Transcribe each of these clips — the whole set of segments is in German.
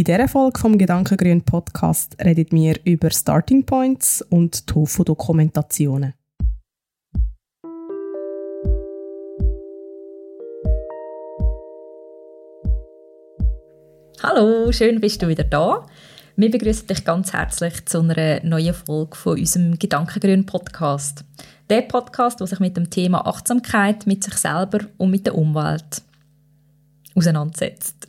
In dieser Folge vom Gedankengrün Podcast reden wir über Starting Points und Tofu-Dokumentationen. Hallo, schön bist du wieder da. Wir begrüßen dich ganz herzlich zu einer neuen Folge von unserem Gedankengrün Podcast. Der Podcast, der sich mit dem Thema Achtsamkeit mit sich selber und mit der Umwelt auseinandersetzt.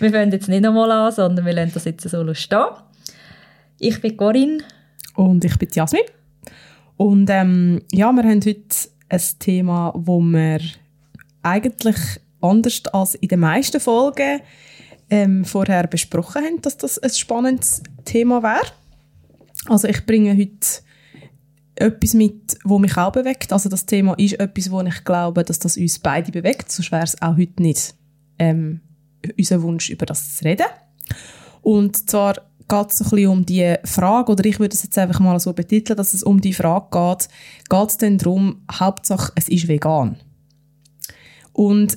wir fangen jetzt nicht nochmal an, sondern wir lassen das jetzt so stehen. Ich bin Corinne. Und ich bin Jasmin. Und ähm, ja, wir haben heute ein Thema, wo wir eigentlich anders als in den meisten Folgen ähm, vorher besprochen haben, dass das ein spannendes Thema wäre. Also ich bringe heute etwas mit, wo mich auch bewegt. Also das Thema ist etwas, wo ich glaube, dass das uns beide bewegt. Sonst wäre es auch heute nicht ähm, unser Wunsch, über das zu reden. Und zwar geht es ein bisschen um die Frage, oder ich würde es jetzt einfach mal so betiteln, dass es um die Frage geht, geht es denn darum, Hauptsache es ist vegan? Und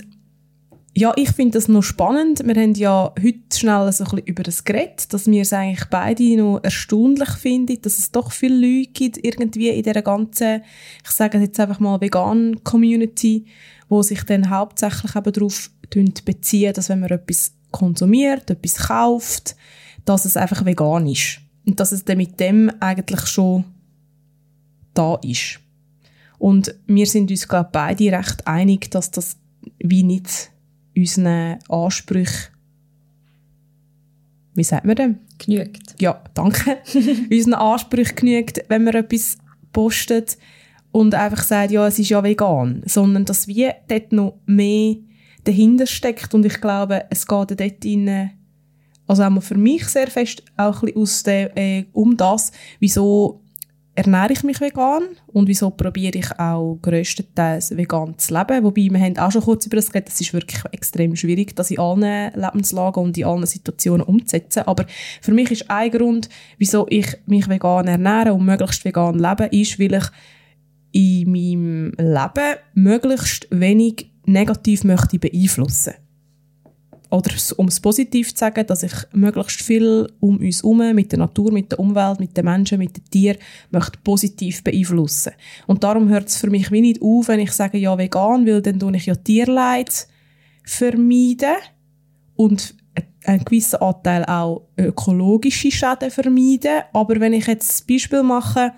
ja, ich finde das noch spannend. Wir haben ja heute schnell so ein bisschen über das geredet, dass wir es eigentlich beide noch erstaunlich finden, dass es doch viele Leute gibt, irgendwie in dieser ganzen, ich sage jetzt einfach mal vegan Community, wo sich dann hauptsächlich eben darauf beziehen, dass wenn man etwas konsumiert, etwas kauft, dass es einfach vegan ist. Und dass es dann mit dem eigentlich schon da ist. Und wir sind uns, glaube ich, beide recht einig, dass das wie nicht unseren Ansprüchen wie sagt man dem? Genügt. Ja, danke. unseren Ansprüchen genügt, wenn man etwas postet und einfach sagt, ja, es ist ja vegan, sondern dass wie dort noch mehr dahinter steckt und ich glaube, es geht dort rein, also auch für mich sehr fest auch ein bisschen aus der, äh, um das, wieso ernähre ich mich vegan und wieso probiere ich auch grösstenteils vegan zu leben. Wobei, wir haben auch schon kurz über das geredet, es ist wirklich extrem schwierig, das in allen Lebenslagen und in allen Situationen umzusetzen. Aber für mich ist ein Grund, wieso ich mich vegan ernähre und möglichst vegan lebe, ist, weil ich in meinem Leben möglichst wenig negativ möchte beeinflussen oder um es positiv zu sagen, dass ich möglichst viel um uns herum, mit der Natur, mit der Umwelt, mit den Menschen, mit den Tieren, möchte positiv beeinflussen. Und darum hört es für mich wie nicht auf, wenn ich sage, ja, vegan, weil dann tue ich ja Tierleid vermeiden und einen gewissen Anteil auch ökologische Schäden vermeiden. Aber wenn ich jetzt das Beispiel mache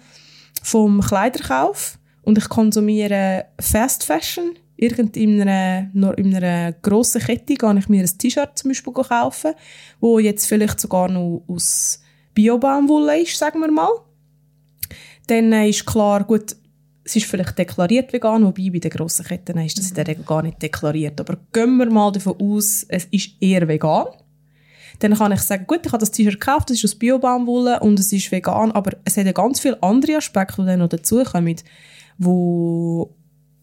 vom Kleiderkauf und ich konsumiere Fast Fashion, irgend in einer, in einer grossen Kette gehe ich mir ein T-Shirt zum Beispiel kaufen, wo jetzt vielleicht sogar noch aus Biobaumwolle ist, sagen wir mal. Dann ist klar, gut, es ist vielleicht deklariert vegan, wobei bei den grossen Ketten ist das in der Regel gar nicht deklariert. Aber gehen wir mal davon aus, es ist eher vegan. Dann kann ich sagen, gut, ich habe das T-Shirt gekauft, das ist aus Biobaumwolle und es ist vegan, aber es hat ganz viele andere Aspekte, die dann noch dazukommen, wo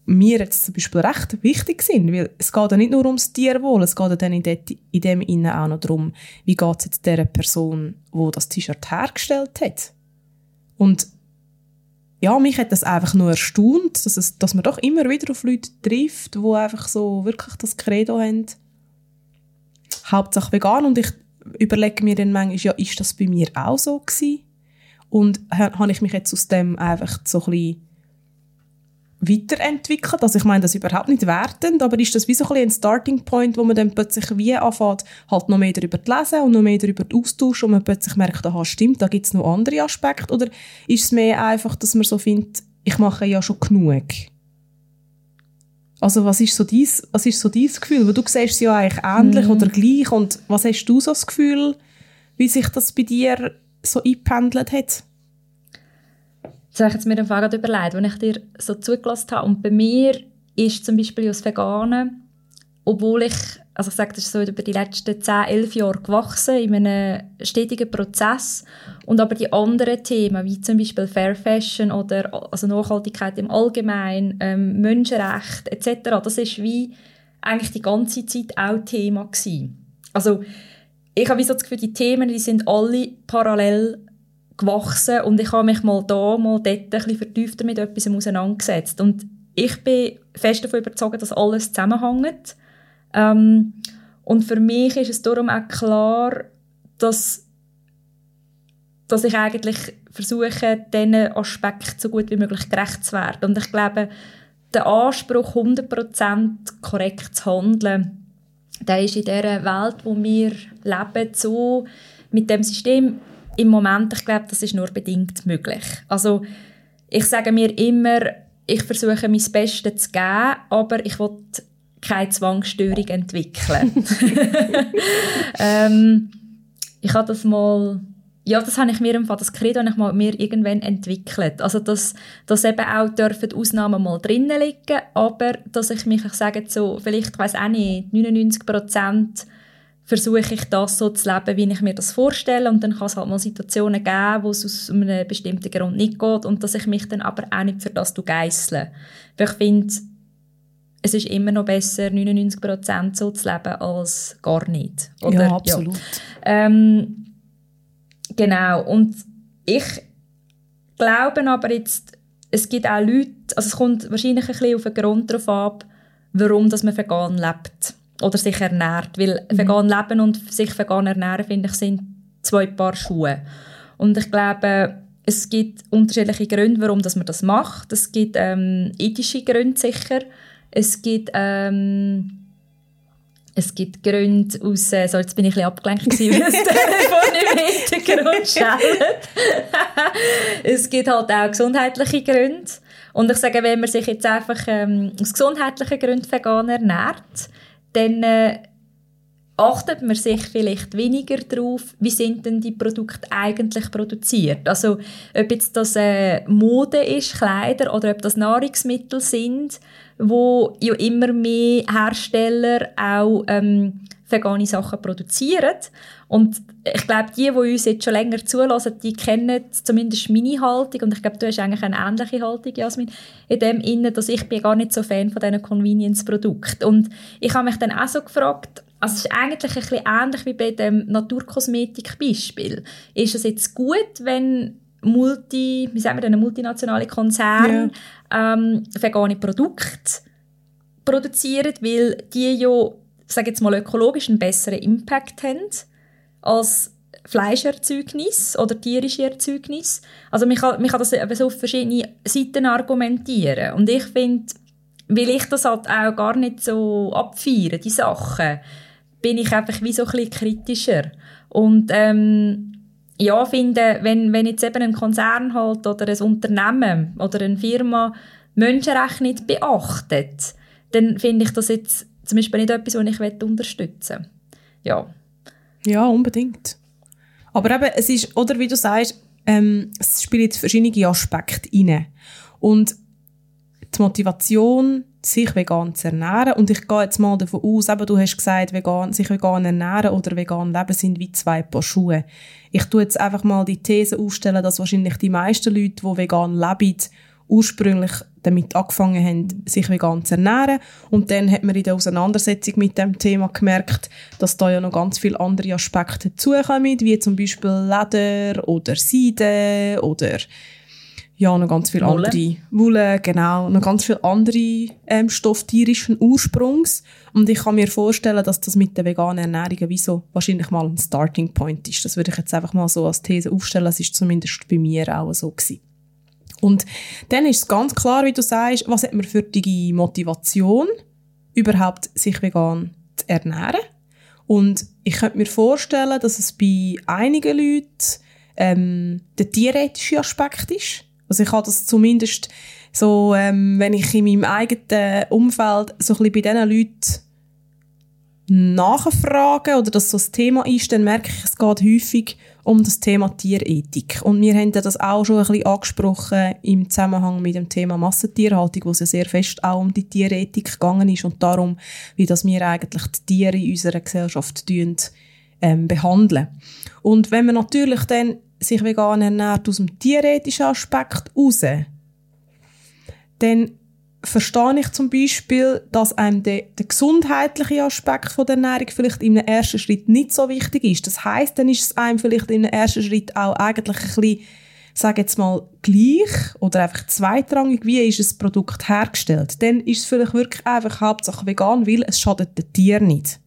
mir jetzt zum Beispiel recht wichtig sind, weil es geht ja nicht nur ums Tierwohl, es geht ja dann in, dem, in dem Innen auch noch darum, wie geht es jetzt der Person, wo das T-Shirt hergestellt hat. Und ja, mich hat das einfach nur erstaunt, dass, es, dass man doch immer wieder auf Leute trifft, die einfach so wirklich das Credo haben, Hauptsache vegan und ich überlege mir dann manchmal, ja, ist das bei mir auch so gewesen? Und habe ich mich jetzt aus dem einfach so ein bisschen weiterentwickelt. Also ich meine das überhaupt nicht wertend, aber ist das wie so ein, ein Starting Point, wo man dann plötzlich wie anfängt, halt noch mehr darüber zu lesen und noch mehr darüber austauschen und man plötzlich merkt, aha, stimmt, da gibt es noch andere Aspekte oder ist es mehr einfach, dass man so findet, ich mache ja schon genug? Also was ist so dies, was ist so dein Gefühl? Weil du siehst es ja eigentlich ähnlich mm. oder gleich und was hast du so das Gefühl, wie sich das bei dir so eingependelt hat? Das habe ich jetzt mir den Fall überlegt, als ich dir so zugelassen habe. Und bei mir ist zum Beispiel das Veganen, obwohl ich, also ich sage, das ist so über die letzten 10, 11 Jahre gewachsen, in einem stetigen Prozess. Und aber die anderen Themen, wie zum Beispiel Fair Fashion oder also Nachhaltigkeit im Allgemeinen, ähm, Menschenrecht etc., das ist wie eigentlich die ganze Zeit auch Thema gewesen. Also ich habe so das Gefühl, die Themen, die sind alle parallel gewachsen und ich habe mich mal da, mal dort ein bisschen vertiefter mit etwas auseinandergesetzt. Und ich bin fest davon überzeugt, dass alles zusammenhängt. Ähm, Und für mich ist es darum auch klar, dass, dass ich eigentlich versuche, diesen Aspekt so gut wie möglich gerecht zu werden. Und ich glaube, der Anspruch, 100% korrekt zu handeln, der ist in dieser Welt, wo wir leben, so mit dem System im Moment, ich glaube, das ist nur bedingt möglich. Also ich sage mir immer, ich versuche mein Bestes zu geben, aber ich will keine Zwangsstörung entwickeln. ähm, ich habe das mal ja, das habe ich mir im Fall, das Credo habe ich mal mir irgendwann entwickelt. Also, dass, dass eben auch dürfen Ausnahmen mal drinnen liegen, aber dass ich mich, ich sage so, vielleicht, weiß auch nicht, 99 Prozent versuche ich das so zu leben, wie ich mir das vorstelle und dann kann es halt mal Situationen geben, wo es aus einem bestimmten Grund nicht geht und dass ich mich dann aber auch nicht für das geißle. Weil ich finde, es ist immer noch besser, 99 Prozent so zu leben, als gar nicht. Oder, ja, absolut. Ja. Ähm, Genau. Und ich glaube aber jetzt, es gibt auch Leute, also es kommt wahrscheinlich ein bisschen auf den Grund darauf ab, warum dass man vegan lebt oder sich ernährt. Weil mhm. vegan leben und sich vegan ernähren, finde ich, sind zwei Paar Schuhe. Und ich glaube, es gibt unterschiedliche Gründe, warum dass man das macht. Es gibt ähm, ethische Gründe sicher. Es gibt ähm, es gibt Gründe aus, äh, so jetzt bin ich ein bisschen abgelenkt gewesen, weil das Telefon im Hintergrund schellt. es gibt halt auch gesundheitliche Gründe. Und ich sage, wenn man sich jetzt einfach ähm, aus gesundheitlichen Gründen vegan ernährt, dann äh, achtet man sich vielleicht weniger darauf, wie sind denn die Produkte eigentlich produziert. Also ob jetzt das äh, Mode ist, Kleider oder ob das Nahrungsmittel sind, wo ja immer mehr Hersteller auch ähm, vegane Sachen produzieren. Und ich glaube, die, die uns jetzt schon länger zulassen, die kennen zumindest meine Haltung. Und ich glaube, du hast eigentlich eine ähnliche Haltung, Jasmin, in dem Innen, dass ich bin gar nicht so Fan von diesen Convenience-Produkten. Und ich habe mich dann auch so gefragt, also es ist eigentlich ein bisschen ähnlich wie bei dem Naturkosmetik-Beispiel. Ist es jetzt gut, wenn Multi, wie sagen wir denn, multinationale Konzerne ja. ähm, vegane Produkte produzieren, weil die ja, sage jetzt mal ökologisch einen besseren Impact haben als Fleischerzeugnis oder tierische Erzeugnis. Also man kann, man kann das eben so auf verschiedene Seiten argumentieren. Und ich finde, weil ich das halt auch gar nicht so abfeiere, die Sachen, bin ich einfach wie so ein bisschen kritischer. Und ähm, ja, finde, wenn, wenn jetzt eben ein Konzern halt oder ein Unternehmen oder eine Firma Menschenrechte nicht beachtet, dann finde ich das jetzt zum Beispiel nicht etwas, was ich unterstützen will. Ja. Ja, unbedingt. Aber eben, es ist, oder wie du sagst, ähm, es spielen jetzt verschiedene Aspekte rein. Und die Motivation, sich vegan zu ernähren. Und ich gehe jetzt mal davon aus, eben, du hast gesagt, vegan, sich vegan ernähren oder vegan leben sind wie zwei Paar Schuhe. Ich tue jetzt einfach mal die These aufstellen, dass wahrscheinlich die meisten Leute, die vegan leben, ursprünglich damit angefangen haben, sich vegan zu ernähren. Und dann hat man in der Auseinandersetzung mit dem Thema gemerkt, dass da ja noch ganz viele andere Aspekte dazukommen, wie zum Beispiel Leder oder Seide oder ja, noch ganz viele Wolle. andere Wolle, genau, noch ganz viele andere ähm, Stoffe tierischen Ursprungs. Und ich kann mir vorstellen, dass das mit der veganen Ernährung wie so wahrscheinlich mal ein Starting Point ist. Das würde ich jetzt einfach mal so als These aufstellen. Das ist zumindest bei mir auch so gewesen. Und dann ist es ganz klar, wie du sagst, was hat man für die Motivation, überhaupt sich vegan zu ernähren. Und ich könnte mir vorstellen, dass es bei einigen Leuten ähm, der tierethische Aspekt ist. Also ich habe das zumindest so, ähm, wenn ich in meinem eigenen Umfeld so ein bisschen bei diesen Leuten nachfrage oder das so das Thema ist, dann merke ich, es geht häufig um das Thema Tierethik. Und wir haben das auch schon ein bisschen angesprochen im Zusammenhang mit dem Thema Massentierhaltung, wo es ja sehr fest auch um die Tierethik gegangen ist und darum, wie das wir eigentlich die Tiere in unserer Gesellschaft tun, ähm, behandeln. Und wenn man natürlich dann sich vegan ernährt aus dem tierethischen Aspekt raus, dann verstehe ich zum Beispiel, dass einem der, der gesundheitliche Aspekt von der Ernährung vielleicht im ersten Schritt nicht so wichtig ist. Das heißt, dann ist es einem vielleicht im ersten Schritt auch eigentlich ein bisschen, sage jetzt mal, gleich oder einfach zweitrangig, wie ist das Produkt hergestellt. Dann ist es vielleicht wirklich einfach hauptsächlich vegan, weil es schadet den Tier nicht.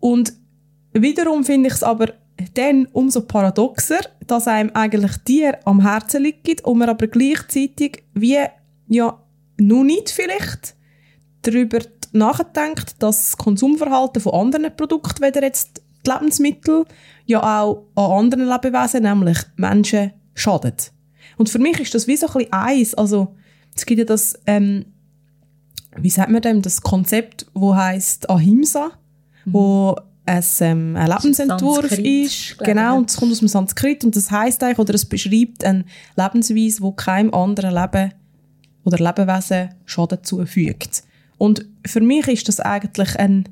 Und wiederum finde ich es aber dann umso paradoxer, dass einem eigentlich Tier am Herzen liegt und man aber gleichzeitig wie ja nur nicht vielleicht darüber nachdenkt, dass das Konsumverhalten von anderen Produkten, weder jetzt die Lebensmittel, ja auch an anderen Lebewesen, nämlich Menschen, schadet. Und für mich ist das wie so ein bisschen eins. Also, es gibt ja das, ähm, wie sagt man dem, das Konzept, wo heißt Ahimsa, mhm. wo es ähm, ein Lebensentwurf ist. Genau, und es kommt aus dem Sanskrit und das heißt eigentlich, oder es beschreibt eine Lebensweise, wo keinem anderen Leben oder Lebewesen Schaden zufügt. Und für mich ist das eigentlich eine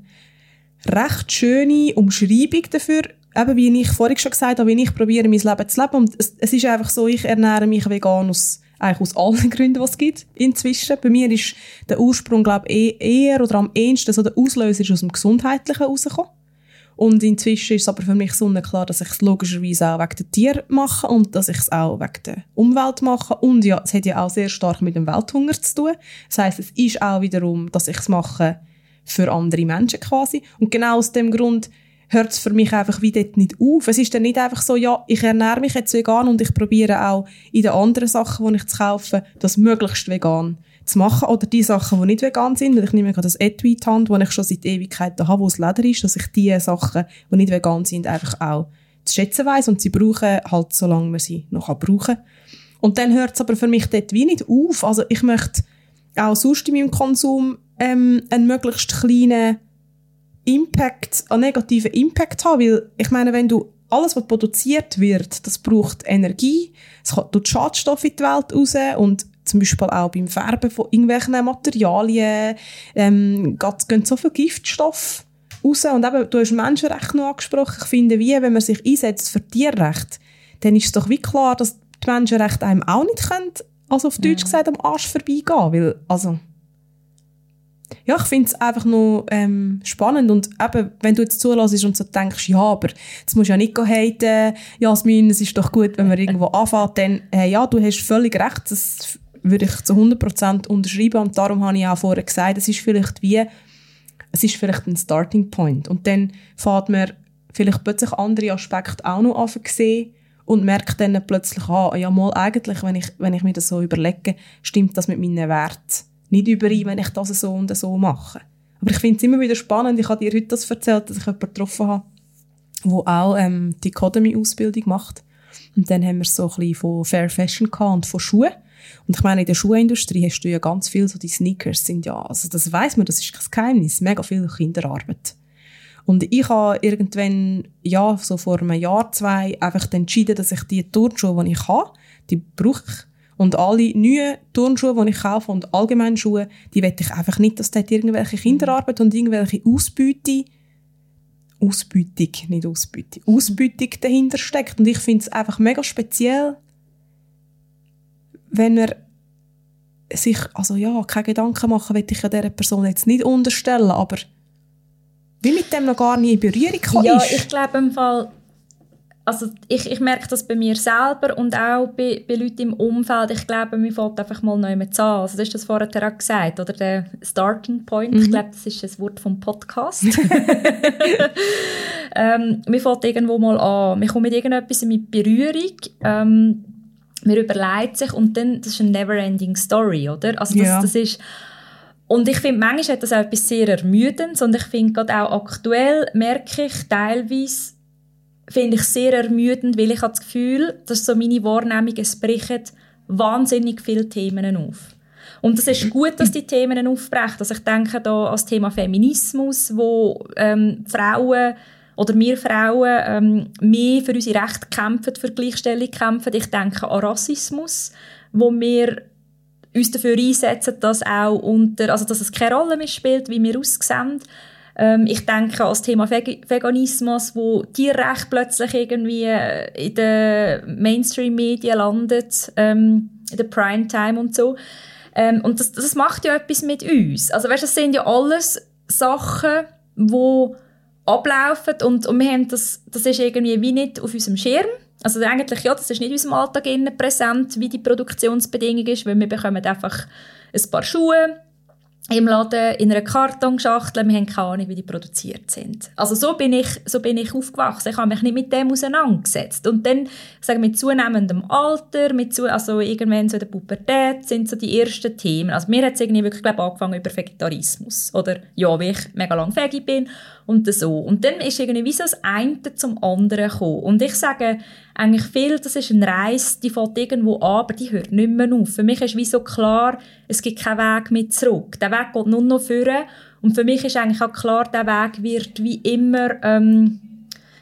recht schöne Umschreibung dafür, eben wie ich vorhin schon gesagt habe, wie ich probiere, mein Leben zu leben. Und es, es ist einfach so, ich ernähre mich vegan aus, eigentlich aus allen Gründen, die es gibt inzwischen. Bei mir ist der Ursprung, glaube ich, eher oder am ehesten so der Auslöser ist aus dem Gesundheitlichen rausgekommen. Und inzwischen ist es aber für mich sonnenklar, dass ich es logischerweise auch wegen der Tiere mache und dass ich es auch wegen der Umwelt mache. Und ja, es hat ja auch sehr stark mit dem Welthunger zu tun. Das heißt, es ist auch wiederum, dass ich es mache für andere Menschen quasi. Und genau aus dem Grund hört es für mich einfach wie dort nicht auf. Es ist dann nicht einfach so, ja, ich ernähre mich jetzt vegan und ich probiere auch in den anderen Sachen, die ich zu kaufen, das möglichst vegan zu machen. Oder die Sachen, die nicht vegan sind. Ich nehme gerade das Etui in Hand, das ich schon seit Ewigkeiten habe, wo es Leder ist, dass ich die Sachen, die nicht vegan sind, einfach auch zu schätzen weiss und sie brauchen halt, solange man sie noch brauchen kann. Und dann hört es aber für mich dort wie nicht auf. Also ich möchte auch sonst in meinem Konsum ähm, einen möglichst kleinen Impact, einen negativen Impact haben, weil ich meine, wenn du alles, was produziert wird, das braucht Energie, es tut Schadstoffe in die Welt raus und zum Beispiel auch beim Färben von irgendwelchen Materialien ähm, gehen so viele Giftstoffe raus. Und eben, du hast Menschenrechte noch angesprochen, ich finde, wie, wenn man sich einsetzt für Tierrecht, dann ist es doch wie klar, dass die Menschenrechte einem auch nicht können, also auf Deutsch ja. gesagt, am Arsch vorbeigehen, weil, also ja, ich finde es einfach noch ähm, spannend. Und eben, wenn du jetzt zulässt und so denkst, ja, aber jetzt musst du ja nicht haten, Jasmin, es ist doch gut, wenn man irgendwo anfängt, dann, äh, ja, du hast völlig recht, das würde ich zu 100% unterschreiben und darum habe ich auch vorher gesagt, es ist vielleicht wie, es ist vielleicht ein Starting Point und dann fährt man vielleicht plötzlich andere Aspekte auch noch an sehen und merkt dann plötzlich, ah, ja mal eigentlich, wenn ich, wenn ich mir das so überlege, stimmt das mit meinen Werten nicht überein, wenn ich das so und so mache. Aber ich finde es immer wieder spannend. Ich habe dir heute das erzählt, dass ich jemanden getroffen habe, der auch ähm, die Academy-Ausbildung macht. Und dann haben wir so ein bisschen von Fair Fashion und von Schuhen. Und ich meine, in der Schuhindustrie hast du ja ganz viel so die Sneakers sind ja, also das weiß man, das ist kein Geheimnis, mega viel Kinderarbeit. Und ich habe irgendwann, ja, so vor einem Jahr, zwei, einfach entschieden, dass ich die Turnschuhe, die ich habe, die brauche ich und alle neuen Turnschuhe, die ich kaufe und allgemein Schuhe, die will ich einfach nicht, dass dort irgendwelche Kinderarbeit und irgendwelche Ausbeute, Ausbeutung, nicht Ausbeutung, Ausbeutung dahinter steckt. Und ich finde es einfach mega speziell, wenn er sich, also ja, keine Gedanken machen, will ich ja dieser Person jetzt nicht unterstellen, aber wie mit dem noch gar nie in Berührung gekommen ja, ist. Ich glaube im Fall, also ich, ich merke das bei mir selber und auch bei, bei Leuten im Umfeld. Ich glaube, mir fällt einfach mal neu mit an. Also du hast das vorher auch gesagt, oder der Starting Point. Mhm. Ich glaube, das ist das Wort vom Podcast. ähm, mir fällt irgendwo mal an, wir kommen mit irgendetwas in Berührung. Ähm, man überlegt sich und dann, das ist eine never-ending Story, oder? Also das, ja. das ist... Und ich finde, manchmal hat das auch etwas sehr Ermüdendes und ich finde gerade auch aktuell merke ich teilweise, finde ich sehr ermüdend, weil ich habe das Gefühl, dass so meine Wahrnehmung, es brechen wahnsinnig viele Themen auf. Und es ist gut, dass die Themen aufbrechen. Also ich denke da an das Thema Feminismus, wo ähm, Frauen oder wir Frauen ähm, mehr für unsere Rechte kämpfen, für Gleichstellung kämpfen. Ich denke an Rassismus, wo wir uns dafür einsetzen, dass auch unter, also dass es keine Rolle mehr spielt, wie wir aussehen. Ähm, ich denke an das Thema Veganismus, wo Tierrecht plötzlich irgendwie äh, in den Mainstream-Medien landet, ähm, in der Primetime und so. Ähm, und das, das macht ja etwas mit uns. Also weißt, das sind ja alles Sachen, die ablaufen und, und wir haben das, das ist irgendwie wie nicht auf unserem Schirm. Also eigentlich, ja, das ist nicht in unserem Alltag präsent, wie die Produktionsbedingung ist, weil wir bekommen einfach ein paar Schuhe, im Laden in einer Kartonschachtel, wir haben keine Ahnung, wie die produziert sind. Also so bin ich, so bin ich aufgewachsen. Ich habe mich nicht mit dem auseinandergesetzt. Und dann, sagen mit zunehmendem Alter, mit zu, also irgendwann so in der Pubertät, sind so die ersten Themen. Also mir hat es irgendwie wirklich, glaube angefangen über Vegetarismus. Oder, ja, wie ich mega lang Veggie bin und so. Und dann ist irgendwie wie so das eine zum anderen gekommen. Und ich sage eigentlich viel, das ist eine Reise, die fällt irgendwo an, aber die hört nicht mehr auf. Für mich ist wie so klar, es gibt keinen Weg mehr zurück. Der Weg geht nur noch führen. Und für mich ist eigentlich auch klar, der Weg wird wie immer, ähm,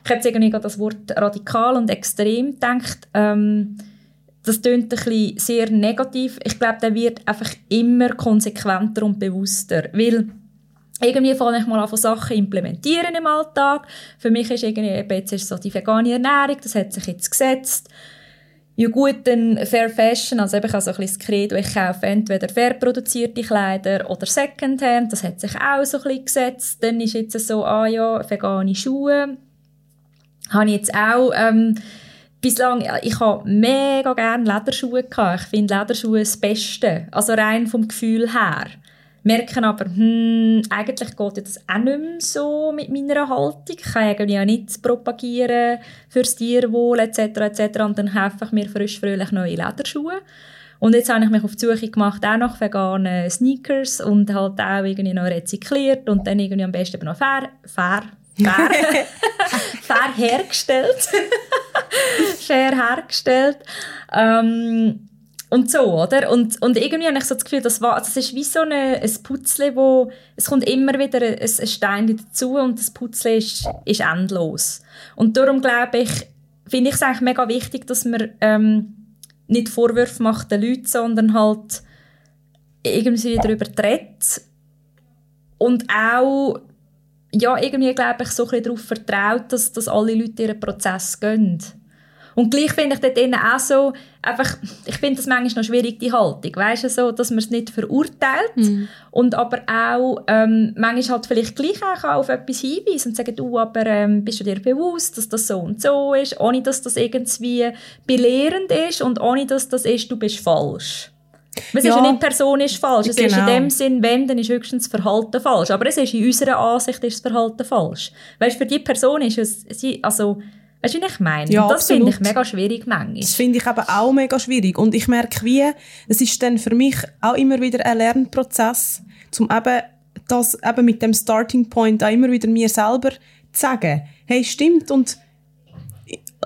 ich habe jetzt irgendwie das Wort radikal und extrem gedacht, ähm, das klingt ein bisschen sehr negativ. Ich glaube, der wird einfach immer konsequenter und bewusster, weil irgendwie fange ich mal an, Sachen implementieren im Alltag. Für mich ist irgendwie, jetzt ist so die vegane Ernährung, das hat sich jetzt gesetzt. Ja gut, dann Fair Fashion, also ich habe so ein bisschen das ich kaufe entweder fair produzierte Kleider oder Secondhand, das hat sich auch so ein bisschen gesetzt. Dann ist jetzt so, ah ja, vegane Schuhe. Habe ich jetzt auch, ähm, bislang, ich habe mega gerne Lederschuhe gehabt. Ich finde Lederschuhe das Beste. Also rein vom Gefühl her merken aber, hm, eigentlich geht das auch nicht mehr so mit meiner Haltung. Ich kann irgendwie auch nicht propagieren fürs Tierwohl etc. etc. Und dann kaufe ich mir frisch fröhlich neue Lederschuhe. Und jetzt habe ich mich auf die Suche gemacht, auch nach veganen Sneakers und halt auch irgendwie noch rezykliert und dann irgendwie am besten noch fair, fair, fair, fair hergestellt. fair hergestellt. Ähm, und so, oder? Und, und irgendwie habe ich so das Gefühl, das, war, das ist wie so eine, ein Putzle, wo es kommt immer wieder ein, ein Stein dazu und das Putzle ist, ist endlos. Und darum glaube ich, finde ich es eigentlich mega wichtig, dass man ähm, nicht Vorwürfe macht den Leuten, sondern halt irgendwie darüber redet und auch ja, irgendwie glaube ich so ein bisschen darauf vertraut, dass, dass alle Leute ihren Prozess gehen. Und gleich finde ich dort auch so, einfach, ich finde das manchmal noch schwierig, die Haltung, weißt du, so, dass man es nicht verurteilt mhm. und aber auch ähm, manchmal halt vielleicht gleich auch auf etwas hinweisen und sagen, du, aber ähm, bist du dir bewusst, dass das so und so ist, ohne dass das irgendwie belehrend ist und ohne dass das ist, du bist falsch. Es ja, ist ja nicht, die Person ist falsch. Es genau. ist in genau. dem Sinn, wenn, dann ist höchstens das Verhalten falsch. Aber es ist in unserer Ansicht ist das Verhalten falsch. Weißt, für die Person ist es, also, Weißt du, wie ich meine? Ja, das finde ich mega schwierig manchmal. Das finde ich aber auch mega schwierig. Und ich merke, wie, es ist dann für mich auch immer wieder ein Lernprozess, um eben das eben mit dem Starting Point auch immer wieder mir selber zu sagen, hey, stimmt, und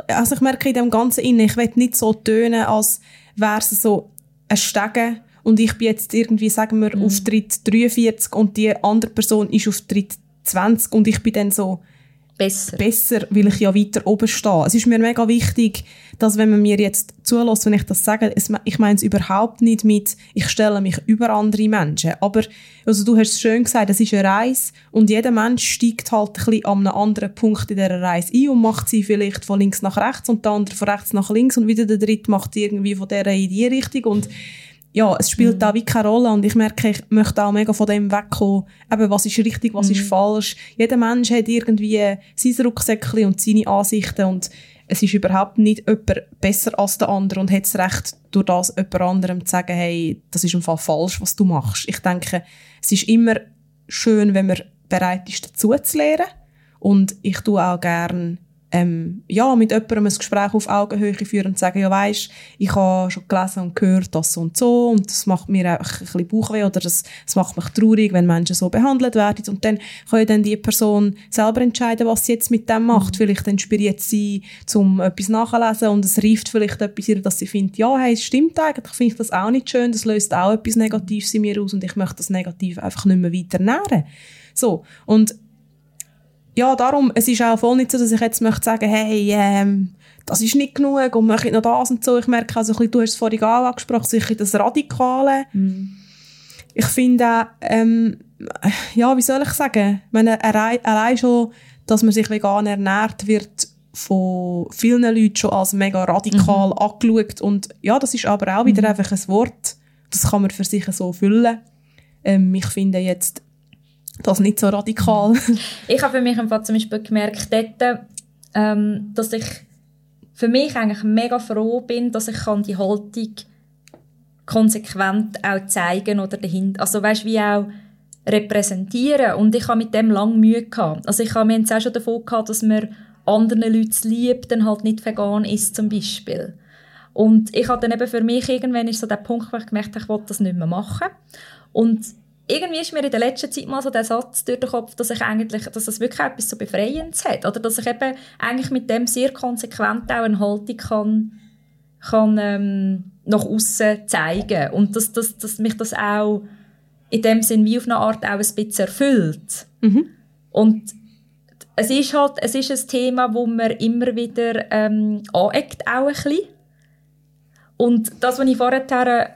also ich merke in dem Ganzen innen, ich will nicht so tönen, als wäre es so ein Stegen und ich bin jetzt irgendwie, sagen wir, mhm. auf Tritt 43 und die andere Person ist auf Tritt 20 und ich bin dann so, besser. Besser, weil ich ja weiter oben stehe. Es ist mir mega wichtig, dass wenn man mir jetzt zulässt, wenn ich das sage, es, ich meine es überhaupt nicht mit, ich stelle mich über andere Menschen. Aber, also du hast es schön gesagt, es ist eine Reise und jeder Mensch steigt halt ein bisschen an einem anderen Punkt in dieser Reise ein und macht sie vielleicht von links nach rechts und der andere von rechts nach links und wieder der dritte macht irgendwie von dieser in die Richtung und ja, es spielt mhm. da wie keine Rolle und ich merke, ich möchte auch mega von dem wegkommen, eben, was ist richtig, was mhm. ist falsch. Jeder Mensch hat irgendwie sein Rucksäckchen und seine Ansichten und es ist überhaupt nicht jemand besser als der andere und hat das Recht, durch das jemand anderem zu sagen, hey, das ist im Fall falsch, was du machst. Ich denke, es ist immer schön, wenn man bereit ist, dazu zu lernen und ich tue auch gerne ähm, ja, mit jemandem ein Gespräch auf Augenhöhe führen und sagen, ja weisst, ich habe schon gelesen und gehört das und so und das macht mir auch ein bisschen Bauchweh oder das, das macht mich traurig, wenn Menschen so behandelt werden und dann kann dann die Person selber entscheiden, was sie jetzt mit dem macht. Mhm. Vielleicht inspiriert sie zum etwas nachlesen und es reift vielleicht etwas ihr, dass sie findet, ja, hey, es stimmt eigentlich, finde ich das auch nicht schön, das löst auch etwas Negatives in mir aus und ich möchte das Negativ einfach nicht mehr weiter nähren. So, und ja, darum, es ist auch voll nicht so, dass ich jetzt möchte sagen, hey, ähm, das ist nicht genug und möchte noch das und so. Ich merke also, du hast es vorhin auch angesprochen, sicher das Radikale. Mm. Ich finde ähm, ja, wie soll ich sagen, meine, allein schon, dass man sich vegan ernährt, wird von vielen Leuten schon als mega radikal mhm. angeschaut und ja, das ist aber auch wieder mhm. einfach ein Wort, das kann man für sich so füllen. Ähm, ich finde jetzt, das nicht so radikal. ich habe für mich zum Beispiel gemerkt, dort, ähm, dass ich für mich eigentlich mega froh bin, dass ich kann die Haltung konsequent auch zeigen oder dahinter, also weißt wie auch repräsentieren. Und ich habe mit dem lange Mühe gehabt. Also ich habe mir jetzt auch schon davon gehabt, dass man anderen Leuten lieb, dann halt nicht vegan ist zum Beispiel. Und ich habe dann eben für mich irgendwann ist so der Punkt, wo ich gemerkt habe, ich wollte das nicht mehr machen. Und irgendwie ist mir in der letzten Zeit mal so der Satz durch den Kopf, dass ich eigentlich, dass das wirklich etwas so Befreiendes hat. Oder dass ich eben eigentlich mit dem sehr konsequent auch eine Haltung kann, kann ähm, nach außen zeigen. Und dass, dass, dass mich das auch in dem Sinn wie auf eine Art auch ein bisschen erfüllt. Mhm. Und es ist halt, es ist ein Thema, wo man immer wieder ähm, aneckt, auch ein bisschen. Und das, was ich vorher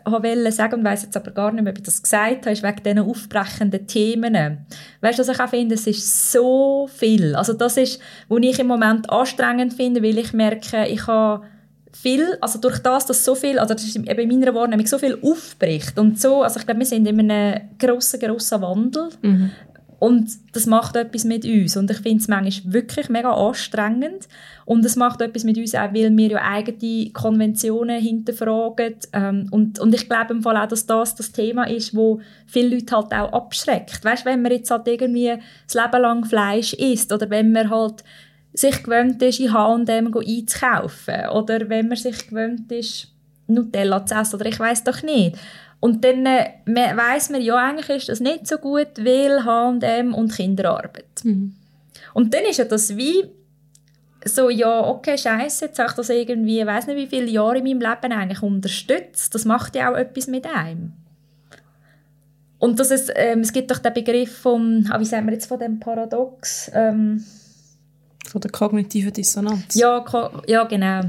wollte sagen, und weiss jetzt aber gar nicht mehr, ob ich das gesagt habe, ist wegen diesen aufbrechenden Themen. Weißt du, was ich auch finde? Es ist so viel. Also das ist, was ich im Moment anstrengend finde, weil ich merke, ich habe viel, also durch das, dass so viel, also das ist eben in meiner Wahrnehmung so viel aufbricht und so, also ich glaube, wir sind in einem grossen, grossen Wandel. Mhm. Und das macht etwas mit uns. Und ich finde es manchmal wirklich mega anstrengend. Und es macht etwas mit uns auch, weil wir ja eigene Konventionen hinterfragen. Ähm, und, und ich glaube im Fall auch, dass das das Thema ist, wo viele Leute halt auch abschreckt. Weißt, wenn man jetzt halt irgendwie das Leben lang Fleisch isst oder wenn man halt sich gewöhnt ist, in H&M einzukaufen oder wenn man sich gewöhnt ist, Nutella zu essen oder ich weiß doch nicht. Und dann äh, weiß man, ja, eigentlich ist das nicht so gut, weil H&M und Kinderarbeit. Mhm. Und dann ist ja das wie so, ja, okay, scheiße, jetzt habe ich das irgendwie, ich weiß nicht wie viele Jahre in meinem Leben eigentlich unterstützt. Das macht ja auch etwas mit einem. Und das ist, ähm, es gibt doch den Begriff vom, ah, wie sagen wir jetzt von dem Paradox? Ähm, von der kognitiven Dissonanz. Ja, ja genau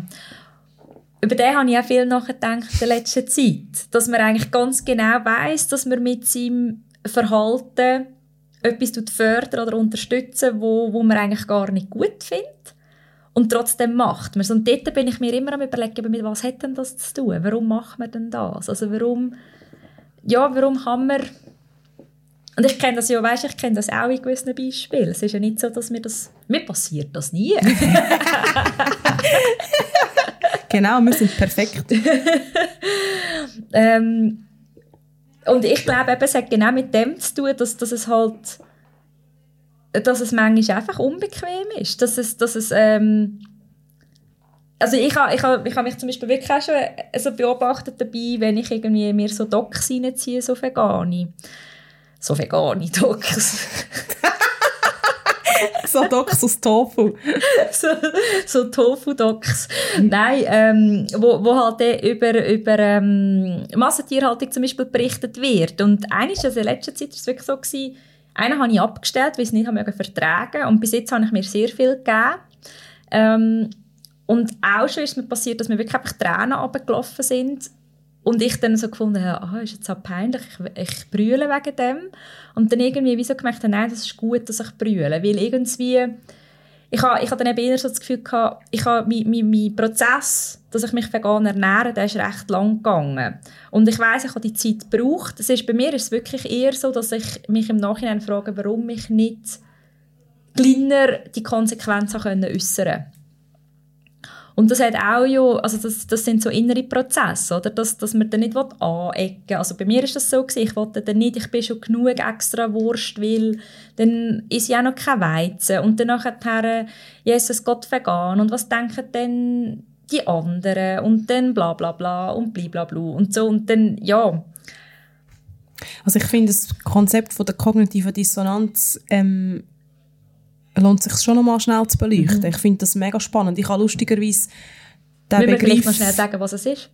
über den habe ich auch viel nachgedacht in der letzten Zeit. Dass man eigentlich ganz genau weiß, dass man mit seinem Verhalten etwas fördern oder unterstützen, wo, wo man eigentlich gar nicht gut findet. Und trotzdem macht man es. Und dort bin ich mir immer am überlegen, mit was hat denn das zu tun? Warum macht man denn das? Also warum, ja, warum kann man und ich kenne das ja, weißt, ich kenne das auch in gewissen Beispielen. Es ist ja nicht so, dass mir das, mir passiert das nie. Genau, wir sind perfekt. ähm, und ich glaube, es hat genau mit dem zu tun, dass, dass es halt dass es manchmal einfach unbequem ist. Dass es, dass es ähm, also ich habe ich ha, ich ha mich zum Beispiel wirklich auch schon also beobachtet dabei, wenn ich irgendwie mir so Docs reinziehe, so vegane. So vegane Docs. so Docs aus Tofu. so, so Tofu-Docs. Nein, ähm, wo, wo halt über, über ähm, Massentierhaltung zum Beispiel berichtet wird. Und eines also in letzter Zeit war es wirklich so, gewesen, einen habe ich abgestellt, weil ich es nicht habe vertragen Und bis jetzt habe ich mir sehr viel gegeben. Ähm, und auch schon ist mir passiert, dass mir wirklich einfach Tränen runtergelaufen sind, und ich dann so gefunden habe, ah, ist jetzt auch peinlich, ich, ich brülle wegen dem. Und dann irgendwie wie so gemerkt, nein, das ist gut, dass ich brülle. Weil irgendwie, ich habe, ich habe dann eben eher so das Gefühl gehabt, ich habe, mein, mein, mein Prozess, dass ich mich vegan ernähre, der ist recht lang gegangen. Und ich weiß, ich habe die Zeit gebraucht. Das ist, bei mir ist es wirklich eher so, dass ich mich im Nachhinein frage, warum ich nicht kleiner die Konsequenzen äußern können. Und das hat auch ja, also das, das sind so innere Prozesse, oder? Dass, dass man dann nicht anecken will. Also bei mir ist das so ich wollte dann nicht, ich bin schon genug extra Wurst, weil dann ist ja noch kein Weizen. Und dann nachher, Jesus Gott vegan. Und was denken denn die anderen? Und dann bla bla bla und blablabla und so. Und dann, ja. Also ich finde das Konzept von der kognitiven Dissonanz ähm, lohnt sich schon noch mal schnell zu beleuchten. Mhm. Ich finde das mega spannend. Ich habe lustigerweise den Begriff... Wir vielleicht noch schnell sagen, was es ist?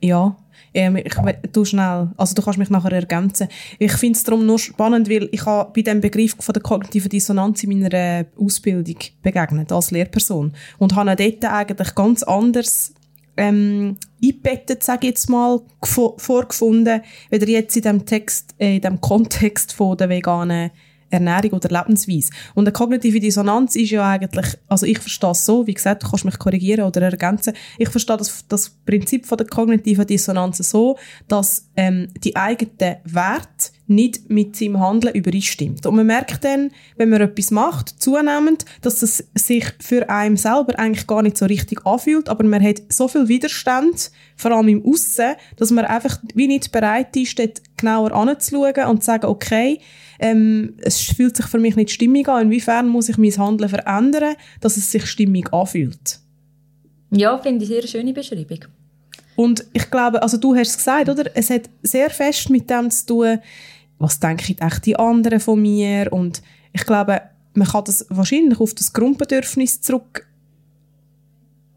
Ja, ich, du schnell, also du kannst mich nachher ergänzen. Ich finde es darum nur spannend, weil ich habe bei dem Begriff von der kognitiven Dissonanz in meiner Ausbildung begegnet als Lehrperson und habe dort eigentlich ganz anders ähm, eingebettet, sage ich jetzt mal, vorgefunden, weder jetzt in dem Text, äh, in dem Kontext von der veganen Ernährung oder Lebensweise. Und eine kognitive Dissonanz ist ja eigentlich, also ich verstehe es so, wie gesagt, du kannst mich korrigieren oder ergänzen, ich verstehe das, das Prinzip von der kognitiven Dissonanz so, dass ähm, die eigenen Werte, nicht mit seinem Handeln übereinstimmt. Und man merkt dann, wenn man etwas macht, zunehmend, dass es sich für einen selber eigentlich gar nicht so richtig anfühlt, aber man hat so viel Widerstand, vor allem im Aussen, dass man einfach wie nicht bereit ist, dort genauer anzuschauen und zu sagen, okay, ähm, es fühlt sich für mich nicht stimmig an, inwiefern muss ich mein Handeln verändern, dass es sich stimmig anfühlt. Ja, finde ich eine sehr schöne Beschreibung. Und ich glaube, also du hast es gesagt, oder? Es hat sehr fest mit dem zu tun, was denken echt die anderen von mir? Und ich glaube, man kann das wahrscheinlich auf das Grundbedürfnis zurück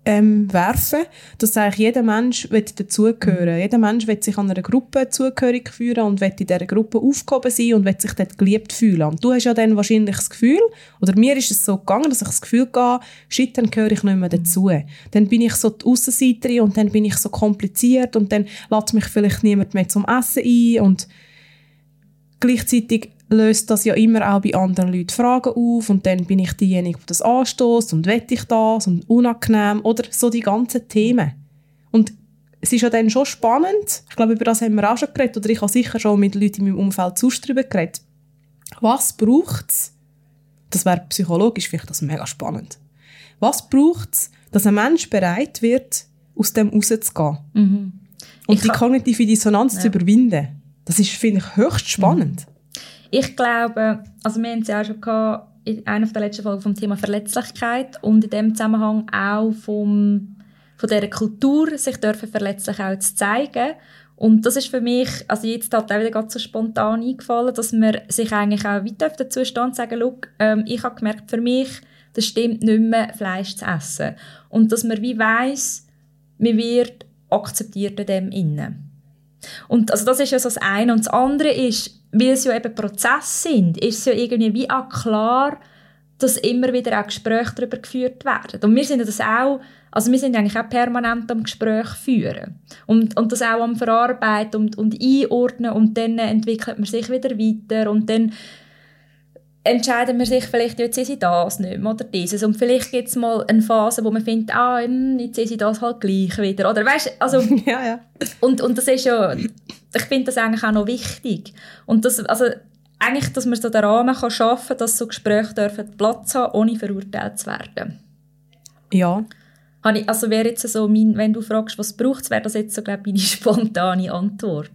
ähm, werfen, dass eigentlich jeder Mensch will dazugehören. Mhm. Jeder Mensch will sich an einer Gruppe zugehörig fühlen und will in dieser Gruppe aufgehoben sein und will sich dort geliebt fühlen. Und du hast ja dann wahrscheinlich das Gefühl, oder mir ist es so gegangen, dass ich das Gefühl hatte, shit, dann gehöre ich nicht mehr dazu. Dann bin ich so die Aussenseiterin und dann bin ich so kompliziert und dann lädt mich vielleicht niemand mehr zum Essen ein und gleichzeitig löst das ja immer auch bei anderen Leuten Fragen auf und dann bin ich diejenige, die das anstößt und wette ich das und unangenehm oder so die ganzen Themen. Und es ist ja dann schon spannend, ich glaube, über das haben wir auch schon geredet oder ich habe sicher schon mit Leuten in meinem Umfeld sonst darüber geredet. Was braucht es? Das wäre psychologisch vielleicht das mega spannend. Was braucht es, dass ein Mensch bereit wird, aus dem rauszugehen? Mhm. Und ich die kognitive Dissonanz ja. zu überwinden? Das ist, finde ich, höchst spannend. Mhm. Ich glaube, also wir haben es ja auch schon gehabt, in einer der letzten Folgen vom Thema Verletzlichkeit und in dem Zusammenhang auch vom, von dieser Kultur, sich dürfen verletzlich auch zu zeigen. Und das ist für mich, also jetzt hat auch wieder ganz so spontan eingefallen, dass man sich eigentlich auch weiter dazu stehen und sagen, ähm, ich habe gemerkt, für mich, das stimmt nicht mehr, Fleisch zu essen. Und dass man wie weiss, man wird akzeptiert in dem innen. Und also das ist ja so das eine. Und das andere ist, weil es ja eben Prozesse sind, ist es ja irgendwie wie auch klar, dass immer wieder auch Gespräche darüber geführt werden. Und wir sind das auch, also wir sind eigentlich auch permanent am Gespräch führen. Und, und das auch am Verarbeiten und, und einordnen und dann entwickelt man sich wieder weiter und dann entscheiden wir sich vielleicht, jetzt ist das nicht mehr oder dieses. Und vielleicht gibt es mal eine Phase, wo man findet, ah, hm, jetzt ist das halt gleich wieder. Oder weißt also, ja, ja. Und, und das ist ja, ich finde das eigentlich auch noch wichtig. Und das, also, eigentlich, dass man so den Rahmen kann schaffen kann, dass so Gespräche dürfen Platz haben, ohne verurteilt zu werden. Ja. Also wäre jetzt so mein, wenn du fragst, was braucht es, wäre das jetzt so, glaube ich, meine spontane Antwort.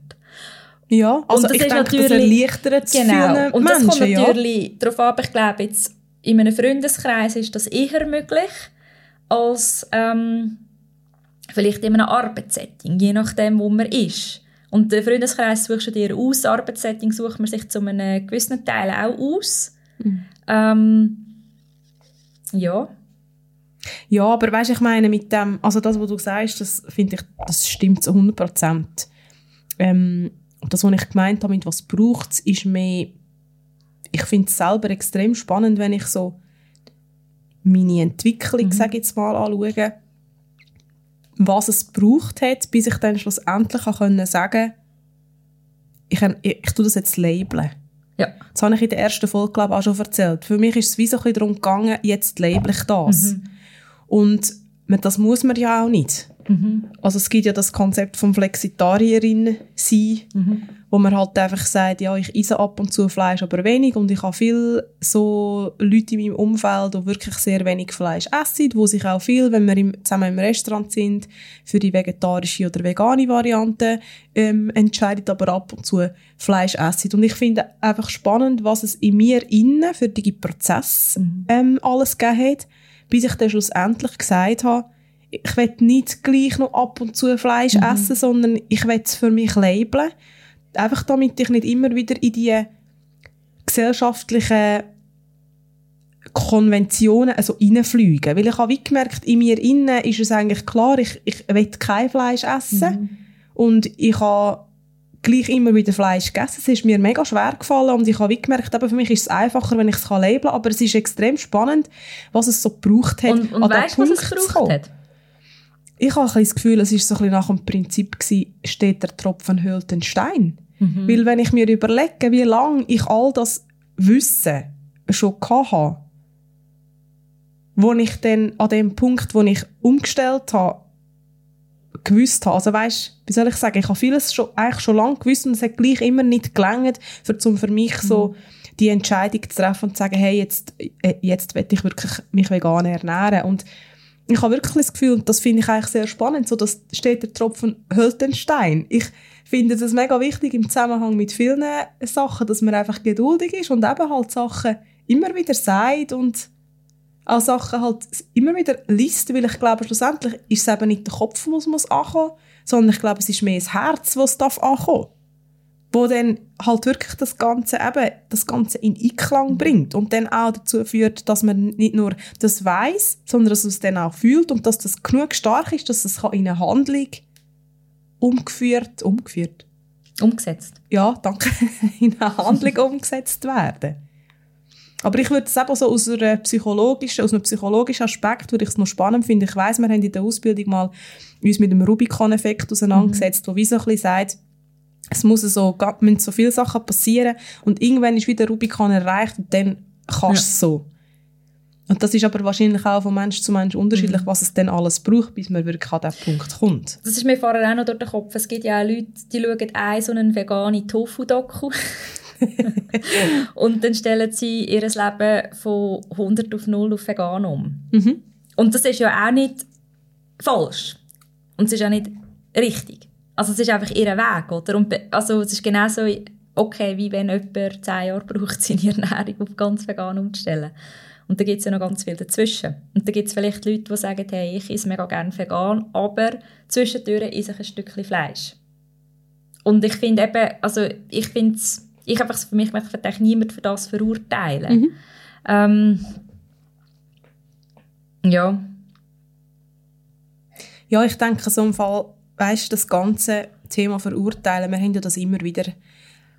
Ja, also ich denke, das erleichtert es genau. Und das kommt natürlich ja. darauf ab, ich glaube jetzt, in einem Freundeskreis ist das eher möglich, als ähm, vielleicht in einem Arbeitssetting, je nachdem, wo man ist. Und den Freundeskreis suchst du dir aus, Arbeitssetting sucht man sich zu einem gewissen Teil auch aus. Mhm. Ähm, ja. Ja, aber weißt ich meine, mit dem, also das, was du sagst, das finde ich, das stimmt zu 100 Prozent. Ähm, und das, was ich gemeint habe, mit was braucht es, ist mehr, ich finde es selber extrem spannend, wenn ich so meine Entwicklung, mhm. sage jetzt mal, anschaue, was es braucht hat, bis ich dann schlussendlich können sagen ich, ich, ich tue das jetzt labeln. Ja. Das habe ich in der ersten Folge, glaube ich, auch schon erzählt. Für mich ist es wie so ein bisschen darum gegangen, jetzt label ich das. Mhm. Und das muss man ja auch nicht. Mhm. Also es gibt ja das Konzept vom Flexitarierin sein, mhm. wo man halt einfach sagt, ja, ich esse ab und zu Fleisch, aber wenig und ich habe viele so Leute in meinem Umfeld, die wirklich sehr wenig Fleisch essen, wo sich auch viel, wenn wir im, zusammen im Restaurant sind, für die vegetarische oder vegane Variante ähm, entscheidet, aber ab und zu Fleisch essen. Und ich finde einfach spannend, was es in mir innen für die Prozess mhm. ähm, alles gegeben hat, bis ich dann schlussendlich gesagt habe, ich will nicht gleich noch ab und zu Fleisch mhm. essen, sondern ich will es für mich labeln. Einfach damit ich nicht immer wieder in die gesellschaftlichen Konventionen also reinfliege. Weil ich habe wie gemerkt, in mir innen ist es eigentlich klar, ich, ich will kein Fleisch essen. Mhm. Und ich habe gleich immer wieder Fleisch gegessen. Es ist mir mega schwer gefallen und ich habe wie gemerkt, aber für mich ist es einfacher, wenn ich es labeln kann. Aber es ist extrem spannend, was es so gebraucht hat. Und, und weißt was es gebraucht hat? Ich habe das Gefühl, es war so ein bisschen nach dem Prinzip gewesen, steht der Tropfen höhlt den Stein. Mhm. Weil wenn ich mir überlege, wie lange ich all das Wissen schon hatte, wo ich dann an dem Punkt, wo ich umgestellt habe, gewusst habe. Also weißt, wie soll ich sagen, ich habe vieles schon, eigentlich schon lange gewusst und es hat gleich immer nicht gelangt, für, um für mich mhm. so die Entscheidung zu treffen und zu sagen, hey, jetzt, äh, jetzt will ich wirklich mich vegan ernähren. Und ich habe wirklich das Gefühl, und das finde ich eigentlich sehr spannend, so dass steht der Tropfen hält den Stein. Ich finde das mega wichtig im Zusammenhang mit vielen Sachen, dass man einfach geduldig ist und eben halt Sachen immer wieder sagt und auch Sachen halt immer wieder liest, weil ich glaube, schlussendlich ist es eben nicht der Kopf, was muss ankommen, sondern ich glaube, es ist mehr das Herz, was darf ankommen wo dann halt wirklich das Ganze eben, das Ganze in Einklang bringt und dann auch dazu führt, dass man nicht nur das weiß, sondern dass man es dann auch fühlt und dass das genug stark ist, dass es in eine Handlung umgeführt, umgeführt? Umgesetzt. Ja, danke. in eine Handlung umgesetzt werden. Aber ich würde es eben so aus, einer psychologischen, aus einem psychologischen Aspekt, würde ich es noch spannend finden. Ich weiss, wir haben in der Ausbildung mal uns mit dem Rubicon-Effekt auseinandergesetzt, mhm. wo wie so ein bisschen sagt, es muss so, müssen so viele Sachen passieren und irgendwann ist wieder Rubicon erreicht und dann kannst du ja. so. Und das ist aber wahrscheinlich auch von Mensch zu Mensch unterschiedlich, mhm. was es dann alles braucht, bis man wirklich an diesen Punkt kommt. Das ist mir vorher auch noch durch den Kopf. Es gibt ja auch Leute, die schauen ein so einen veganen Tofu-Doku. und dann stellen sie ihr Leben von 100 auf 0 auf vegan um. Mhm. Und das ist ja auch nicht falsch. Und es ist auch nicht richtig. Also es ist einfach ihr Weg, oder? Und also es ist genauso okay, wie wenn jemand zehn Jahre braucht, seine Ernährung auf ganz vegan umzustellen. Und da gibt es ja noch ganz viel dazwischen. Und da gibt es vielleicht Leute, die sagen, hey, ich esse mega gerne vegan, aber zwischendurch esse ich ein Stückchen Fleisch. Und ich finde eben, also ich finde ich einfach für mich möchte ich niemand für das verurteilen. Mhm. Ähm, ja. Ja, ich denke, so im Fall weißt, das ganze Thema verurteilen, wir haben ja das immer wieder,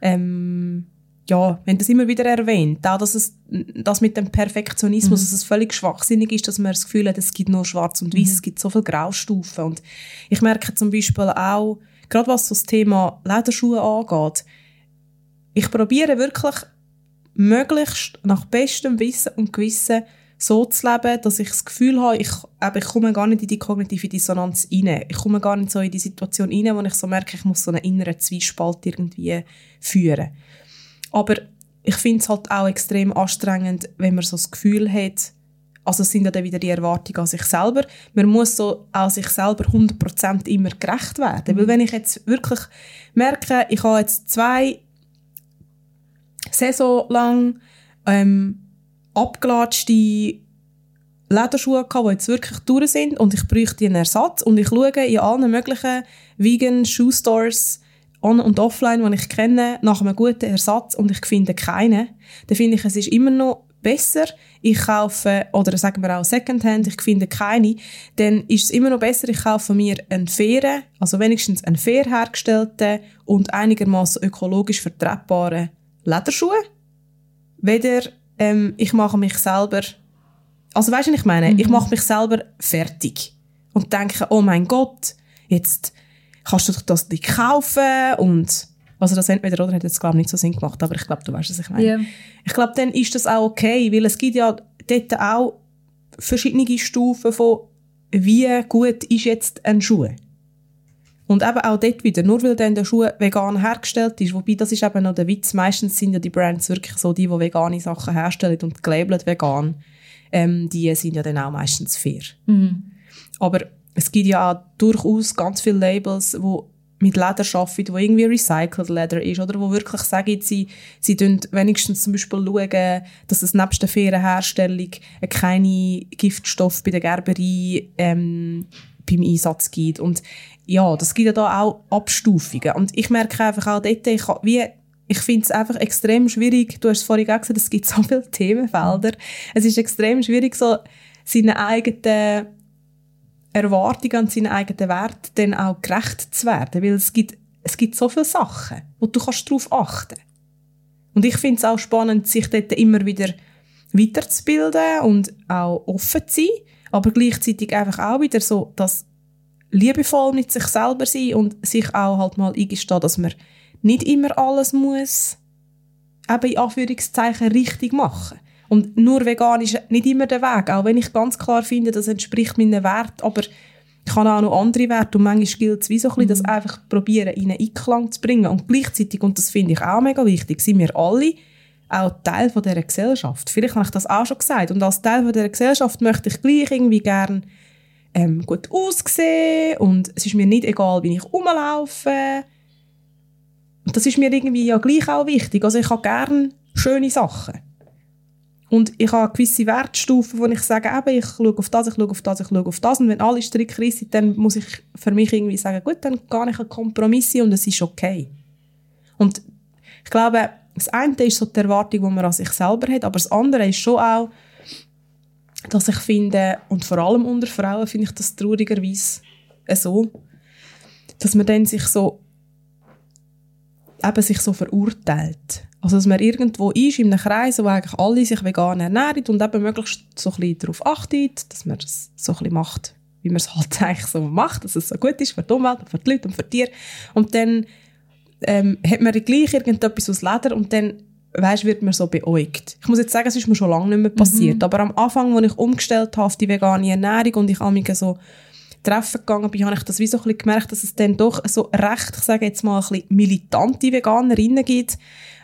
ähm, ja, wir haben das immer wieder erwähnt, auch dass es, das mit dem Perfektionismus, mhm. dass es völlig schwachsinnig ist, dass man das Gefühl hat, es gibt nur schwarz und weiß, mhm. es gibt so viele Graustufen und ich merke zum Beispiel auch, gerade was so das Thema Lederschuhe angeht, ich probiere wirklich möglichst nach bestem Wissen und Gewissen so zu leben, dass ich das Gefühl habe, ich, eben, ich komme gar nicht in die kognitive Dissonanz rein. Ich komme gar nicht so in die Situation rein, wo ich so merke, ich muss so einen inneren Zwiespalt irgendwie führen. Aber ich finde es halt auch extrem anstrengend, wenn man so das Gefühl hat, also es sind ja dann wieder die Erwartungen an sich selber. Man muss so auch sich selber 100% immer gerecht werden. Mhm. Weil wenn ich jetzt wirklich merke, ich habe jetzt zwei Saison lang ähm, abgelatschte Lederschuhe gehabt, die jetzt wirklich durch sind. Und ich bräuchte einen Ersatz. Und ich schaue in allen möglichen vegan Shoe Stores on- und offline, die ich kenne, nach einem guten Ersatz. Und ich finde keinen, dann finde ich, es ist immer noch besser, ich kaufe, oder sagen wir auch Secondhand, ich finde keine, dann ist es immer noch besser, ich kaufe mir einen fairen, also wenigstens einen fair hergestellten und einigermaßen ökologisch vertretbaren Lederschuhe, weder ähm, ich mache mich selber, also weißt du, was ich meine? Mhm. Ich mache mich selber fertig und denke, oh mein Gott, jetzt kannst du das nicht kaufen und also das entweder oder hat jetzt glaube ich nicht so Sinn gemacht, aber ich glaube, du weißt, was ich meine. Yeah. Ich glaube, dann ist das auch okay, weil es gibt ja dort auch verschiedene Stufen von wie gut ist jetzt ein Schuh. Und eben auch dort wieder, nur weil dann der Schuh vegan hergestellt ist, wobei das ist eben noch der Witz, meistens sind ja die Brands wirklich so die, die vegane Sachen herstellen und gelabelt vegan, ähm, die sind ja dann auch meistens fair. Mhm. Aber es gibt ja auch durchaus ganz viele Labels, wo mit Leder arbeiten, wo irgendwie recycled Leder ist oder wo wirklich sagen, sie, sie tun wenigstens zum Beispiel schauen, dass es nebst der fairen Herstellung keine Giftstoffe bei der Gerberei ähm, beim Einsatz gibt. Und ja, das gibt ja da auch Abstufungen. Und ich merke einfach auch dort, ich, ich finde es einfach extrem schwierig, du hast es vorhin auch gesagt, es gibt so viele Themenfelder. Es ist extrem schwierig, so seine eigenen Erwartungen und seinen eigenen Wert dann auch gerecht zu werden. Weil es gibt, es gibt so viele Sachen, wo du kannst darauf achten Und ich finde es auch spannend, sich dort immer wieder weiterzubilden und auch offen zu sein, aber gleichzeitig einfach auch wieder so, dass liebevoll mit sich selber sein und sich auch halt mal eingestehen, dass man nicht immer alles muss eben in Anführungszeichen richtig machen. Und nur vegan ist nicht immer der Weg, auch wenn ich ganz klar finde, das entspricht meinen Wert, aber ich habe auch noch andere Werte und manchmal gilt es wie so ein bisschen, das mhm. einfach probieren, in einen Einklang zu bringen. Und gleichzeitig, und das finde ich auch mega wichtig, sind wir alle auch Teil von dieser Gesellschaft. Vielleicht habe ich das auch schon gesagt. Und als Teil von dieser Gesellschaft möchte ich gleich irgendwie gerne ähm, gut aussehen und es ist mir nicht egal, wie ich rumlaufe. Und das ist mir irgendwie ja gleich auch wichtig. Also ich habe gerne schöne Sachen. Und ich habe gewisse Wertstufen, wo ich sage, eben, ich schaue auf das, ich schaue auf das, ich schaue auf das. Und wenn alle strikt sind, dann muss ich für mich irgendwie sagen, gut, dann gehe ich einen Kompromiss und es ist okay. Und ich glaube, das eine ist so die Erwartung, die man an sich selber hat, aber das andere ist schon auch, dass ich finde, und vor allem unter Frauen finde ich das traurigerweise so, dass man dann sich so eben sich so verurteilt. Also, dass man irgendwo ist, in einem Kreis, wo eigentlich alle sich vegan ernähren und eben möglichst so ein bisschen darauf achtet, dass man das so ein bisschen macht, wie man es halt eigentlich so macht, dass es so gut ist für die Umwelt für die Leute und für die Tiere. Und dann ähm, hat man gleich irgendetwas aus Leder und dann weißt, wird man so beäugt. Ich muss jetzt sagen, es ist mir schon lange nicht mehr passiert, mhm. aber am Anfang, als ich umgestellt habe auf die vegane Ernährung und ich mich so Treffen gegangen bin, habe ich das wie so ein bisschen gemerkt, dass es dann doch so recht, ich sage jetzt mal, ein bisschen militante Veganerinnen gibt,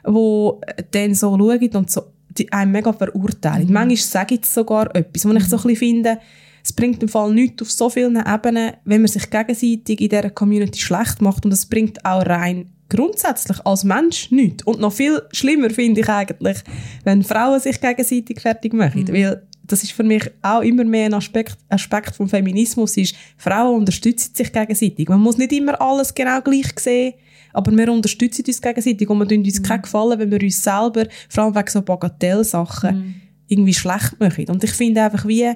die dann so schauen und so die einem mega verurteilen. Mhm. Manchmal sage ich sogar etwas, wo ich so ein bisschen finde, es bringt im Fall nichts auf so vielen Ebenen, wenn man sich gegenseitig in dieser Community schlecht macht und es bringt auch rein grundsätzlich als Mensch nichts. Und noch viel schlimmer finde ich eigentlich, wenn Frauen sich gegenseitig fertig machen. Mhm. Weil das ist für mich auch immer mehr ein Aspekt, Aspekt vom Feminismus, ist, Frauen unterstützen sich gegenseitig. Man muss nicht immer alles genau gleich sehen, aber wir unterstützen uns gegenseitig und wir tun uns mhm. keinen Gefallen, wenn wir uns selber, vor allem wegen so Bagatellsachen, mhm. irgendwie schlecht machen. Und ich finde einfach wie,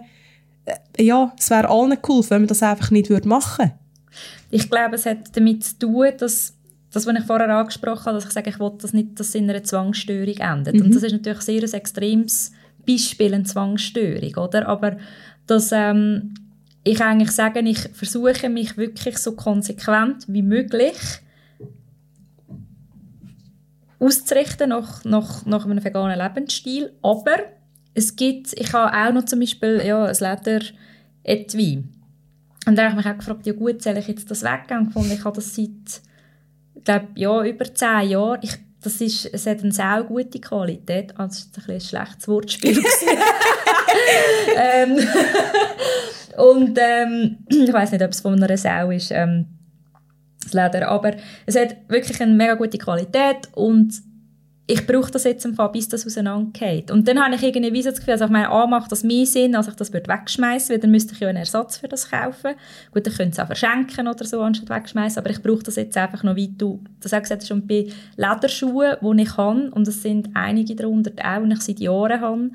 ja, es wäre allen cool, wenn man das einfach nicht machen würde. Ich glaube, es hat damit zu tun, dass das, was ich vorher angesprochen habe, dass ich sage, ich will das nicht, dass es in einer Zwangsstörung endet. Mhm. Und das ist natürlich sehr ein extremes Beispiel, eine Zwangsstörung, oder? Aber dass ähm, ich eigentlich sage, ich versuche mich wirklich so konsequent wie möglich auszurichten nach, nach, nach einem veganen Lebensstil. Aber es gibt, ich habe auch noch zum Beispiel ja, ein Leder-Etui. Und da habe ich mich auch gefragt, ja gut, soll ich jetzt das weggehen? Und ich habe das seit glaube, ja, über zehn Jahre. Ich, das ist, es hat eine sehr gute Qualität. Also, das ist ein, ein schlechtes Wortspiel. ähm, und ähm, ich weiß nicht, ob es von einer Sau ist, ähm, das Leder. Aber es hat wirklich eine mega gute Qualität und ich brauche das jetzt im bis das auseinandergeht. Und dann habe ich irgendwie so das Gefühl, also ich meine, A, macht das mehr Sinn, als ich das wegschmeißen würde, dann müsste ich ja einen Ersatz für das kaufen. Gut, ich könnte es auch verschenken oder so, anstatt wegschmeißen, aber ich brauche das jetzt einfach noch, wie du das auch gesagt hast, schon bei Lederschuhen, die ich habe, und es sind einige darunter auch, die ich seit Jahren habe,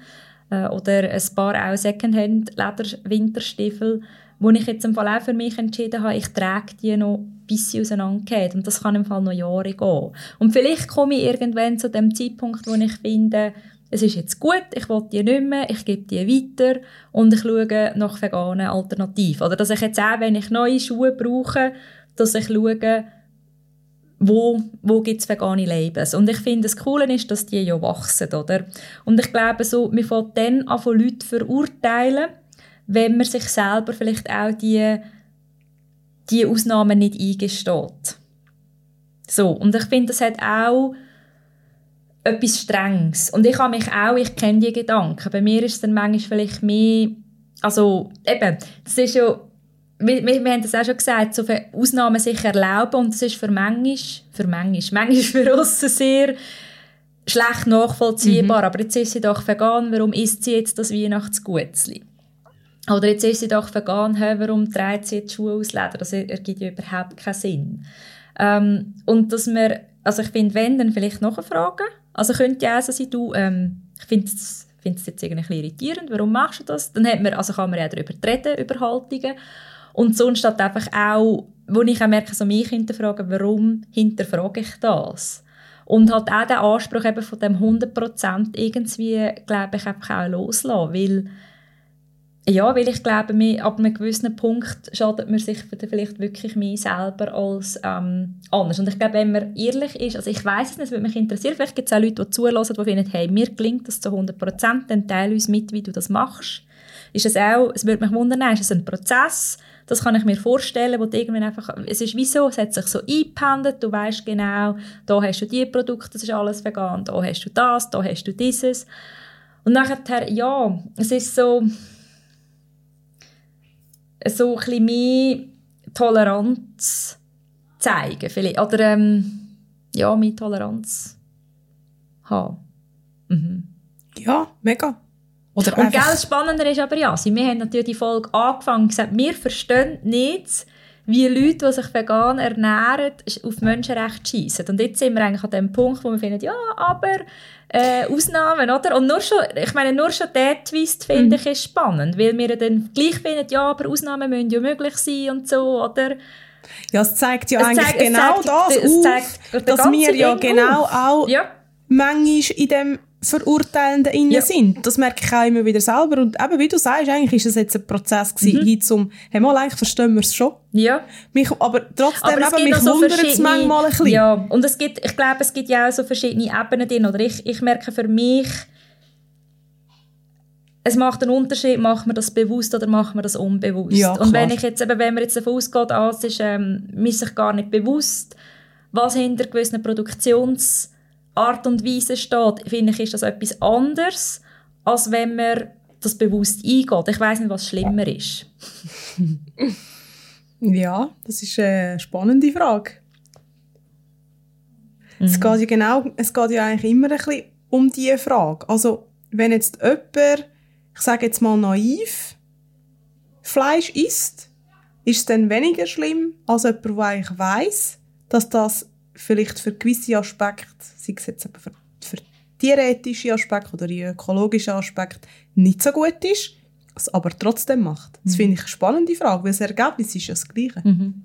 äh, oder ein paar auch Secondhand-Leder-Winterstiefel, wo ich jetzt im Fall auch für mich entschieden habe, ich trage die noch, bis sie auseinandergehen. Und das kann im Fall noch Jahre gehen. Und vielleicht komme ich irgendwann zu dem Zeitpunkt, wo ich finde, es ist jetzt gut, ich will die nicht mehr, ich gebe die weiter und ich schaue nach veganen Alternativen. Oder dass ich jetzt auch, wenn ich neue Schuhe brauche, dass ich schaue, wo, wo gibt es vegane Labels. Und ich finde, das Coole ist, dass die ja wachsen, oder? Und ich glaube, so, man fängt dann an, von Leuten verurteilen, wenn man sich selber vielleicht auch die, die Ausnahmen nicht eingesteht. So, und ich finde, das hat auch etwas Strenges. Und ich habe mich auch, ich kenne die Gedanken. Bei mir ist es dann manchmal vielleicht mehr, also eben, das ist ja, wir, wir, wir haben das auch schon gesagt, so für Ausnahmen sich erlauben und das ist für manchmal, für manchmal, manchmal für uns sehr schlecht nachvollziehbar. Mhm. Aber jetzt ist sie doch vegan, warum isst sie jetzt das Weihnachtsgutzli? Oder jetzt ist sie doch vegan, warum trägt sie jetzt Schuhe aus Leder? Das ergibt ja überhaupt keinen Sinn. Ähm, und dass wir, also ich finde, wenn, dann vielleicht noch eine Frage. Also könnte ja so sein, du, ähm, ich finde es jetzt irgendwie irritierend, warum machst du das? Dann hat man, also kann man ja darüber reden, über Haltungen. Und sonst hat einfach auch, wo ich auch merke, so mich hinterfragen, warum hinterfrage ich das? Und halt auch den Anspruch eben von dem 100% irgendwie, glaube ich, einfach auch loslassen, weil ja, weil ich glaube, mir, ab einem gewissen Punkt schadet man sich vielleicht wirklich mehr selber als ähm, anders. Und ich glaube, wenn man ehrlich ist, also ich weiß es nicht, es würde mich interessieren, vielleicht gibt es auch Leute, die zulassen, die finden, hey, mir klingt das zu 100 Prozent, dann teile uns mit, wie du das machst. Ist es auch, es würde mich wundern, ist es ein Prozess, das kann ich mir vorstellen, wo irgendwann einfach, es ist wie so, es hat sich so eingependelt, du weißt genau, da hast du die Produkte, das ist alles vegan, da hast du das, da hast du dieses. Und nachher, ja, es ist so, so ein mehr Toleranz zeigen, vielleicht, oder ähm, ja, mehr Toleranz haben. Mhm. Ja, mega. Oder und gell, spannender ist aber ja, wir haben natürlich die Folge angefangen und gesagt, wir verstehen nicht, wie Leute, die sich vegan ernähren, auf Menschenrechte schießen. Und jetzt sind wir eigentlich an dem Punkt, wo wir finden, ja, aber äh, Ausnahmen, oder? Und nur schon, ich meine, nur schon der Twist finde mhm. ich ist spannend, weil wir dann gleich finden, ja, aber Ausnahmen müssen ja möglich sein und so, oder? Ja, es zeigt ja es eigentlich zeigt, genau zeigt, das auf, dass wir ja genau auf. auch ja. manchmal in dem Verurteilenden innen ja. sind. Das merke ich auch immer wieder selber. Und eben, wie du sagst, eigentlich ist es jetzt ein Prozess gewesen, mhm. hin zum, hey, mal, eigentlich verstehen wir es schon. Ja. Mich, aber trotzdem, aber eben, mich so wundert es manchmal ein bisschen. Ja, und es gibt, ich glaube, es gibt ja auch so verschiedene Ebenen drin, oder ich, ich merke für mich, es macht einen Unterschied, macht man das bewusst oder macht man das unbewusst. Ja, und wenn ich jetzt, eben, wenn man jetzt davon ausgeht, ah, es ist, ähm, man ist sich gar nicht bewusst, was hinter gewissen Produktions- Art und Weise steht, finde ich, ist das etwas anderes, als wenn man das bewusst eingeht. Ich weiß nicht, was schlimmer ist. ja, das ist eine spannende Frage. Mhm. Es geht ja genau, es geht ja eigentlich immer ein bisschen um diese Frage. Also, wenn jetzt jemand, ich sage jetzt mal naiv, Fleisch isst, ist es dann weniger schlimm als jemand, der eigentlich weiss, dass das vielleicht für gewisse Aspekte, sei es jetzt für, für tierethische Aspekte oder ökologischen Aspekte, nicht so gut ist, es aber trotzdem macht. Das mhm. finde ich eine spannende Frage, weil das Ergebnis ist ja das Gleiche. Mhm.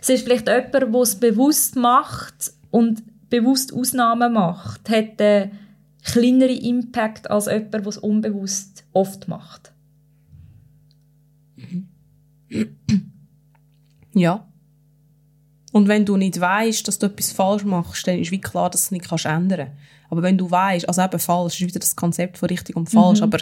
Es ist vielleicht jemand, der es bewusst macht und bewusst Ausnahmen macht, hat einen kleineren Impact als jemand, der es unbewusst oft macht. Ja. Und wenn du nicht weißt, dass du etwas falsch machst, dann ist wie klar, dass du es nicht kannst ändern. Aber wenn du weißt, also eben falsch ist wieder das Konzept von richtig und falsch. Mhm. Aber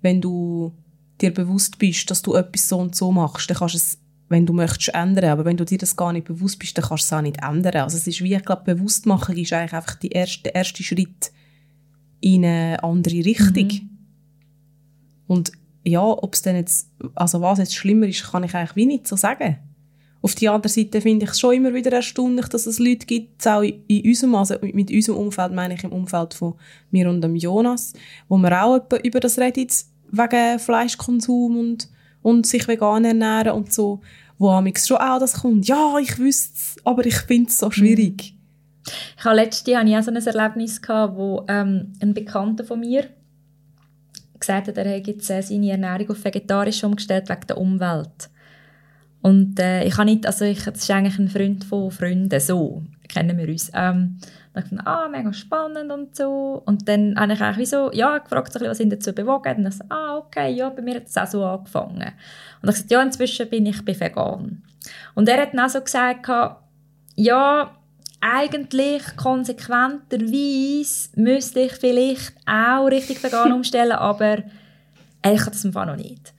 wenn du dir bewusst bist, dass du etwas so und so machst, dann kannst du es, wenn du möchtest, ändern. Aber wenn du dir das gar nicht bewusst bist, dann kannst du es auch nicht ändern. Also es ist wie, ich glaube, Bewusstmachung ist eigentlich einfach die erste, der erste Schritt in eine andere Richtung. Mhm. Und ja, ob es denn jetzt, also was jetzt schlimmer ist, kann ich eigentlich wie nicht so sagen. Auf der anderen Seite finde ich es schon immer wieder erstaunlich, dass es Leute gibt, auch in unserem, also mit unserem Umfeld, meine ich im Umfeld von mir und dem Jonas, wo wir auch über das reden, wegen Fleischkonsum und, und sich vegan ernähren und so, wo amix schon auch das kommt, ja, ich wüsste es, aber ich finde es so schwierig. Ich hatte letztes Jahr auch so ein Erlebnis, gehabt, wo ähm, ein Bekannter von mir gesagt hat, er hätte jetzt seine Ernährung auf vegetarisch umgestellt wegen der Umwelt. Und äh, ich habe nicht, also ich, das ist eigentlich ein Freund von Freunden, so kennen wir uns. Ähm, dann dachte ich, ah, mega spannend und so. Und dann habe ich eigentlich wie so, ja, gefragt, was ihn dazu bewogen. Und dann so, ah, okay, ja, bei mir hat es auch so angefangen. Und ich gesagt, ja, inzwischen bin ich bei vegan. Und er hat dann auch so gesagt, ja, eigentlich konsequenterweise müsste ich vielleicht auch richtig vegan umstellen, aber ich kann das Fall noch nicht.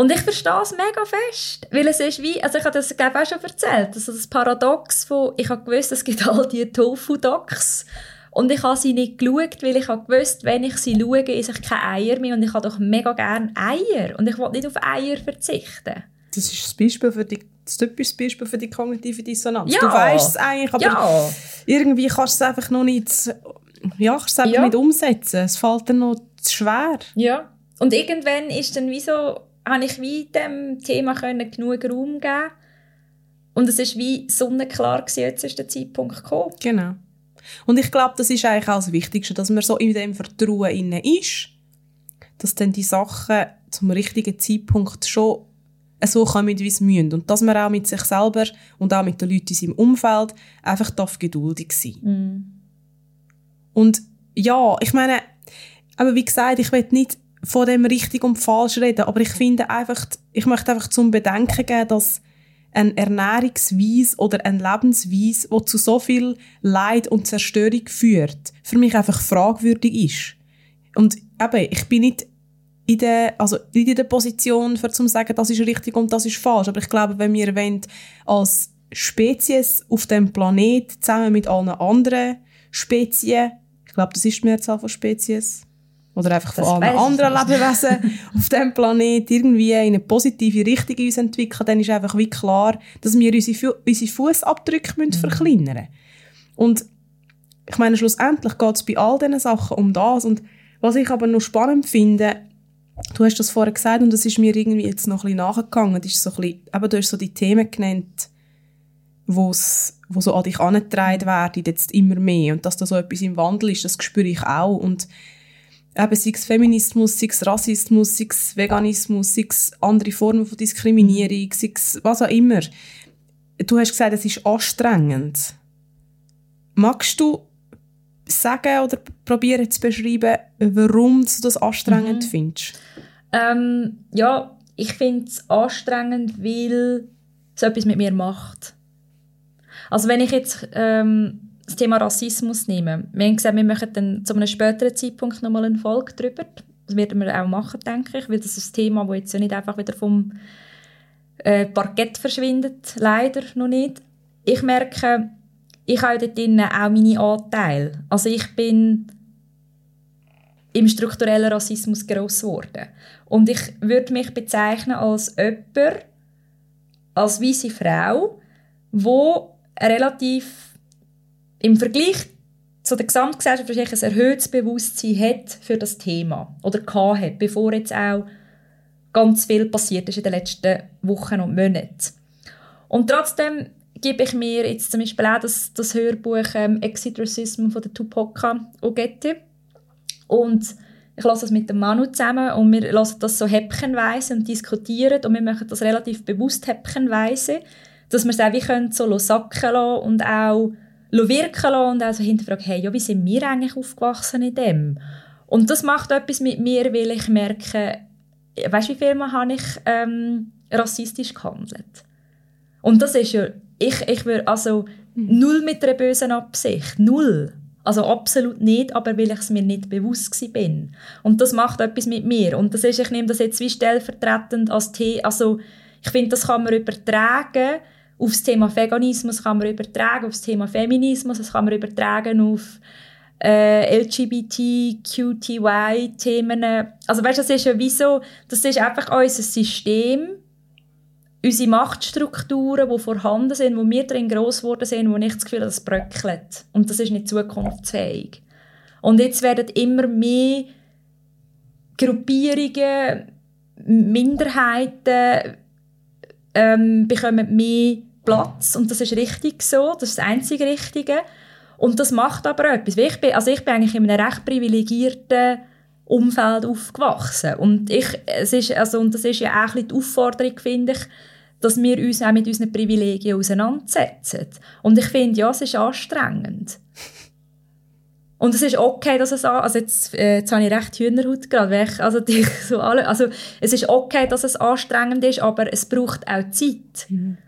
Und ich verstehe es mega fest, weil es ist wie, also ich habe das glaube auch schon erzählt, also das Paradox von, ich habe gewusst, es gibt all diese Tofu-Docs und ich habe sie nicht geschaut, weil ich habe gewusst, wenn ich sie schaue, esse ich keine Eier mehr und ich habe doch mega gerne Eier und ich will nicht auf Eier verzichten. Das ist das Beispiel für die das typische Beispiel für die kognitive Dissonanz. Ja. Du weißt es eigentlich, aber ja. irgendwie kannst du es einfach noch nicht, ja, kannst es einfach ja. nicht umsetzen. Es fällt dir noch zu schwer. Ja. Und irgendwann ist dann wie so, habe ich wie dem Thema können genug Raum geben und es ist wie sonnenklar gewesen, jetzt ist der Zeitpunkt gekommen. Genau. Und ich glaube, das ist eigentlich auch das Wichtigste, dass man so in dem Vertrauen inne ist, dass dann die Sachen zum richtigen Zeitpunkt schon so kommen, wie sie müssen. Und dass man auch mit sich selber und auch mit den Leuten in seinem Umfeld einfach darf geduldig sein mm. Und ja, ich meine, aber wie gesagt, ich will nicht von dem richtig und falsch reden, aber ich finde einfach, ich möchte einfach zum Bedenken geben, dass eine Ernährungsweise oder eine Lebensweise, die zu so viel Leid und Zerstörung führt, für mich einfach fragwürdig ist. Und eben, ich bin nicht in der, also nicht in der Position, für zu sagen, das ist richtig und das ist falsch. Aber ich glaube, wenn wir wollen, als Spezies auf dem Planet zusammen mit allen anderen Spezien, ich glaube, das ist die Mehrzahl von Spezies, oder einfach von allen anderen Lebewesen auf dem Planet irgendwie in eine positive Richtung uns entwickeln, dann ist einfach wie klar, dass wir unsere, unsere Fußabdrücke mhm. verkleinern Und ich meine, schlussendlich geht es bei all diesen Sachen um das. Und was ich aber noch spannend finde, du hast das vorher gesagt und das ist mir irgendwie jetzt noch ein bisschen nachgegangen, ist so ein bisschen, eben, du hast so die Themen genannt, wo's, wo so an dich angetragen werden, jetzt immer mehr. Und dass da so etwas im Wandel ist, das spüre ich auch. Und eben sei es Feminismus, sei es Rassismus, sei es Veganismus, sei es andere Formen von Diskriminierung, sei es was auch immer. Du hast gesagt, es ist anstrengend. Magst du sagen oder probieren zu beschreiben, warum du das anstrengend mhm. findest? Ähm, ja, ich finde es anstrengend, weil es etwas mit mir macht. Also wenn ich jetzt ähm, das Thema Rassismus nehme, wir haben gesagt, wir machen dann zu einem späteren Zeitpunkt nochmal eine Folge darüber. Das werden wir auch machen, denke ich, weil das ist ein Thema, das jetzt ja nicht einfach wieder vom äh, Parkett verschwindet, leider noch nicht. Ich merke, ich habe dort drinnen auch meine Anteile. Also ich bin im strukturellen Rassismus gross geworden. Und ich würde mich bezeichnen als jemand, als weiße Frau, wo relativ im Vergleich zu der Gesamtgesellschaft ein erhöhtes Bewusstsein hat für das Thema oder hat, bevor jetzt auch ganz viel passiert ist in den letzten Wochen und Monaten. Und trotzdem gebe ich mir jetzt zum Beispiel auch das, das Hörbuch ähm, Exit Racism von der Tupoka Ogette und ich lasse das mit dem Manu zusammen und wir lassen das so häppchenweise und diskutieren und wir machen das relativ bewusst häppchenweise, dass wir es auch wie können, so sacken lassen und auch wirken lassen und auch so hinterfragen, hey, ja, wie sind wir eigentlich aufgewachsen in dem? Und das macht etwas mit mir, weil ich merke, weißt du, wie viel Mal habe ich ähm, rassistisch gehandelt? Und das ist ja ich, ich würde also null mit einer bösen Absicht, null. Also absolut nicht, aber weil ich es mir nicht bewusst bin. Und das macht etwas mit mir. Und das ist, ich nehme das jetzt wie stellvertretend als Thema, also ich finde, das kann man übertragen auf das Thema Veganismus, kann man übertragen auf das Thema Feminismus, das kann man übertragen auf äh, LGBTQTY-Themen. Also weißt, du, das ist ja wie so, das ist einfach unser System, unsere Machtstrukturen, die vorhanden sind, wo wir drin gross geworden sind, wo ich das Gefühl habe, das bröckelt. Und das ist nicht zukunftsfähig. Und jetzt werden immer mehr Gruppierungen, Minderheiten ähm, bekommen mehr Platz und das ist richtig so, das ist das einzige Richtige. Und das macht aber etwas. Ich bin, also ich bin eigentlich in einem recht privilegierten Umfeld aufgewachsen. Und, ich, es ist, also, und das ist ja auch die Aufforderung, finde ich, dass wir uns auch mit unseren Privilegien auseinandersetzen. Und ich finde, ja, es ist anstrengend. Und es ist okay, dass es also jetzt, äh, jetzt habe ich recht Hühnerhaut gerade, weil also, die, so alle, also es ist okay, dass es anstrengend ist, aber es braucht auch Zeit. Mhm.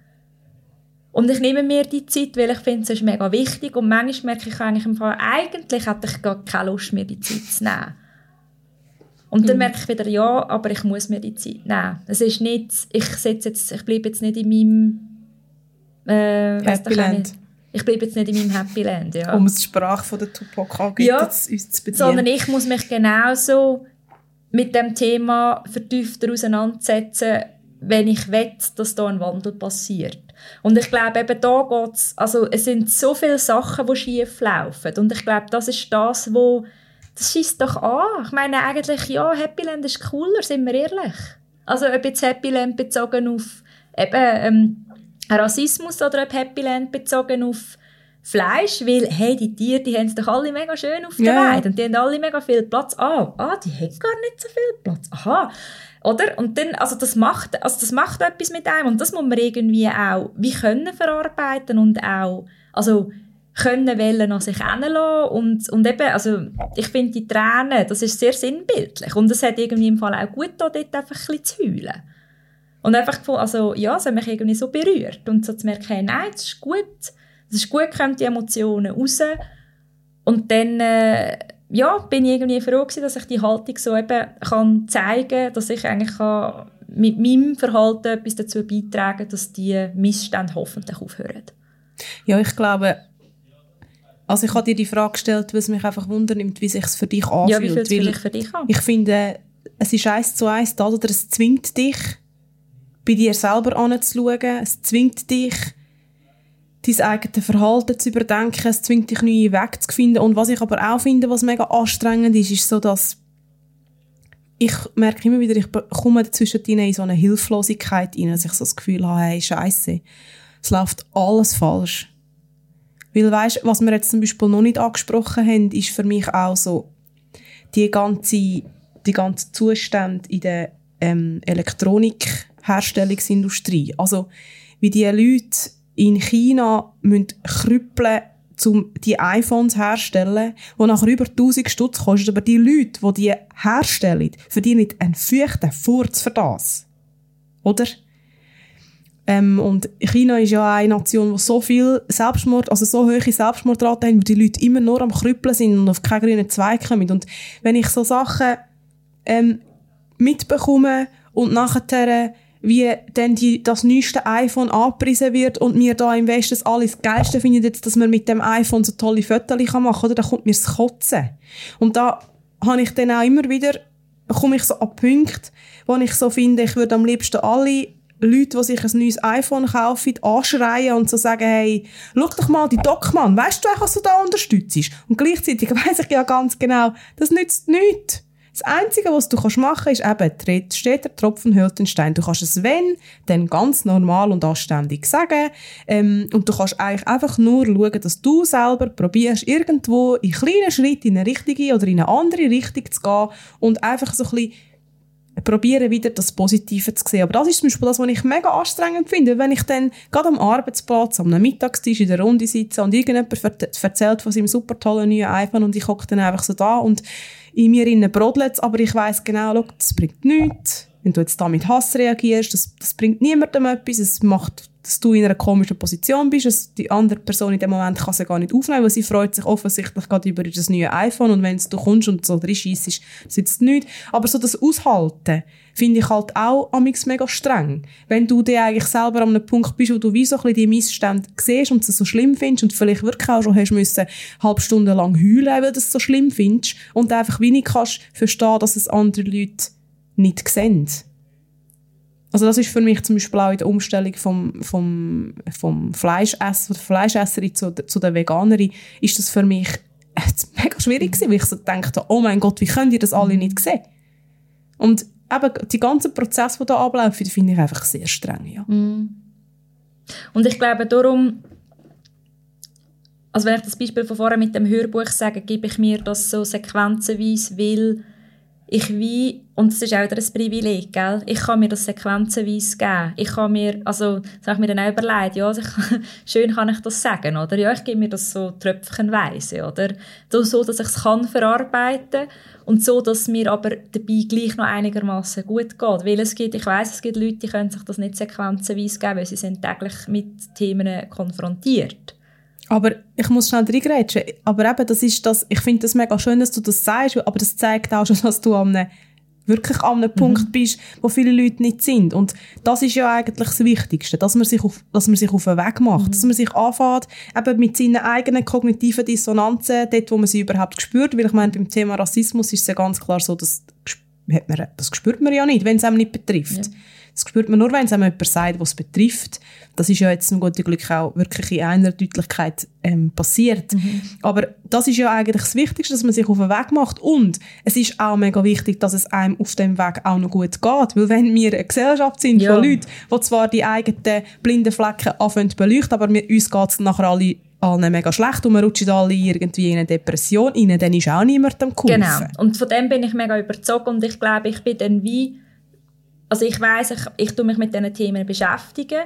Und ich nehme mir die Zeit, weil ich finde, es ist mega wichtig und manchmal merke ich eigentlich im Fall, eigentlich hätte ich gar keine Lust, mir die Zeit zu nehmen. Und dann mhm. merke ich wieder, ja, aber ich muss mir die Zeit nehmen. Es ist nicht, ich, setze jetzt, ich bleibe jetzt nicht in meinem äh, Happy Land. Ich bleibe jetzt nicht in meinem Happy Land, ja. Um die Sprache von der Tupac angeht, ja, uns zu bedienen. Sondern ich muss mich genauso mit dem Thema vertiefter auseinandersetzen, wenn ich will, dass da ein Wandel passiert. Und ich glaube, eben da geht's, also es sind so viele Sachen, die schief laufen. Und ich glaube, das ist das, was das schießt doch an. Ich meine eigentlich, ja, Happyland ist cooler, sind wir ehrlich. Also ob jetzt Happyland bezogen auf eben ähm, Rassismus oder ob Happyland bezogen auf Fleisch, weil hey, die Tiere, die haben es doch alle mega schön auf der yeah. Weide und die haben alle mega viel Platz. Ah, ah, die haben gar nicht so viel Platz. Aha. Oder? Und dann, also das macht, also das macht etwas mit einem und das muss man irgendwie auch wie können verarbeiten und auch, also können wollen an sich heranlassen und, und eben, also ich finde die Tränen, das ist sehr sinnbildlich und es hat irgendwie im Fall auch gut da dort einfach ein zu heulen. Und einfach also ja, es hat mich irgendwie so berührt und so zu merken, nein, es ist gut, es ist gut, kommen die Emotionen raus und dann, äh, ja, bin ich irgendwie froh gewesen, dass ich die Haltung so eben kann zeigen, dass ich eigentlich kann mit meinem Verhalten etwas dazu beitragen, dass die Missstände hoffentlich aufhören. Ja, ich glaube, also ich habe dir die Frage gestellt, weil es mich einfach wundernimmt, wie sich es für dich anfühlt. Ja, wie fühlt es sich für dich an? Ich finde, es ist eins zu eins da, oder es zwingt dich, bei dir selber anzuschauen. Es zwingt dich, dein eigenes Verhalten zu überdenken. Es zwingt dich, neue Wege zu finden. Und was ich aber auch finde, was mega anstrengend ist, ist so, dass ich merke immer wieder, ich komme dazwischen in so eine Hilflosigkeit rein, dass ich so das Gefühl habe, hey, Scheiße, es läuft alles falsch. Weil weißt, was wir jetzt zum Beispiel noch nicht angesprochen haben, ist für mich auch so die ganze, die ganze Zustände in der ähm, Elektronikherstellungsindustrie. Also wie die Leute in China müssen krüppeln um die iPhones herzustellen, die nachher über 1000 Stutz kosten, aber die Leute, die die herstellen, verdienen einen feuchten Furz für das. Oder? Ähm, und China ist ja eine Nation, die so viel Selbstmord, also so hohe Selbstmordrate haben, wo die Leute immer nur am Krüppeln sind und auf keinen grünen Zweig kommen. Und wenn ich so Sachen ähm, mitbekomme und nachher wie dann die, das neueste iPhone angepriesen wird und mir da im Westen alles Geilste findet, jetzt, dass man mit dem iPhone so tolle Fotos machen kann, oder? Da kommt mir das Kotzen. Und da habe ich dann auch immer wieder, komme ich so an Punkte, wo ich so finde, ich würde am liebsten alle Leute, die sich ein neues iPhone kaufen, anschreien und so sagen, hey, schau doch mal die Dockmann, weißt du, was du da unterstützt? Und gleichzeitig weiss ich ja ganz genau, das nützt nichts. Das Einzige, was du machen kannst, ist eben, steht der Tropfen hüllt den Stein. Du kannst es wenn, dann ganz normal und anständig sagen. Ähm, und du kannst eigentlich einfach nur schauen, dass du selber probierst, irgendwo in kleinen Schritten in eine richtige oder in eine andere Richtung zu gehen und einfach so ein bisschen probieren wieder das Positive zu sehen. Aber das ist zum Beispiel das, was ich mega anstrengend finde. Wenn ich dann gerade am Arbeitsplatz, am Mittagstisch in der Runde sitze und irgendjemand erzählt von seinem super tollen neuen iPhone und ich hocke dann einfach so da und in mir innen brodelt aber ich weiß genau, schau, das bringt nichts. Wenn du jetzt da mit Hass reagierst, das, das bringt niemandem etwas, es macht, dass du in einer komischen Position bist, dass die andere Person in dem Moment kann sie gar nicht aufnehmen, weil sie freut sich offensichtlich gerade über das neue iPhone und wenn du kommst und so drin scheissest, sitzt nichts. Aber so das Aushalten finde ich halt auch amix mega streng. Wenn du dir eigentlich selber an einem Punkt bist, wo du wie so ein bisschen die Missstände siehst und es so schlimm findest und vielleicht wirklich auch schon hast müssen, halb Stunde lang heulen, weil du es so schlimm findest und einfach wenig kannst verstehen, dass es andere Leute nicht sehen. Also das ist für mich zum Beispiel auch in der Umstellung vom, vom, vom Fleischesser, der Fleischesserin zu, zu der Veganerin, ist das für mich mega schwierig gewesen, weil ich so dachte, oh mein Gott, wie könnt ihr das alle nicht sehen? Und eben, die ganzen Prozesse, die da ablaufen, finde ich einfach sehr streng, ja. Mm. Und ich glaube, darum, also wenn ich das Beispiel von vorher mit dem Hörbuch sage, gebe ich mir das so sequenzenweise, weil ich wie, und das ist auch ein Privileg, gell? ich kann mir das sequenzenweise geben. Ich kann mir, also, das habe ich mir dann auch überlegt, ja, also ich, schön kann ich das sagen, oder? Ja, ich gebe mir das so tröpfchenweise, oder? So, dass ich es kann verarbeiten und so, dass mir aber dabei gleich noch einigermaßen gut geht. Weil es gibt, ich weiß, es gibt Leute, die können sich das nicht sequenzenweise geben, weil sie sind täglich mit Themen konfrontiert. Aber ich muss schnell reingrätschen. Aber eben, das ist das, ich finde das mega schön, dass du das sagst, aber das zeigt auch schon, dass du einem, wirklich an einem mhm. Punkt bist, wo viele Leute nicht sind. Und das ist ja eigentlich das Wichtigste, dass man sich auf, dass man sich auf den Weg macht, mhm. dass man sich anfängt, eben mit seinen eigenen kognitiven Dissonanzen, dort, wo man sie überhaupt spürt, weil ich meine, beim Thema Rassismus ist es ja ganz klar so, dass, das spürt man ja nicht, wenn es einem nicht betrifft. Ja. Das spürt man nur, wenn es jemand sagt, was es betrifft. Das ist ja jetzt zum guten Glück auch wirklich in einer Deutlichkeit ähm, passiert. Mhm. Aber das ist ja eigentlich das Wichtigste, dass man sich auf den Weg macht. Und es ist auch mega wichtig, dass es einem auf dem Weg auch noch gut geht. Weil wenn wir eine Gesellschaft sind ja. von Leuten, die zwar die eigenen blinden Flecken anfangen zu beleuchten, aber wir, uns geht es nachher alle allen mega schlecht und wir rutschen alle irgendwie in eine Depression rein, dann ist auch niemandem geholfen. Genau. Und von dem bin ich mega überzeugt und ich glaube, ich bin dann wie also ich weiß, ich, ich tue mich mit diesen Themen beschäftigen,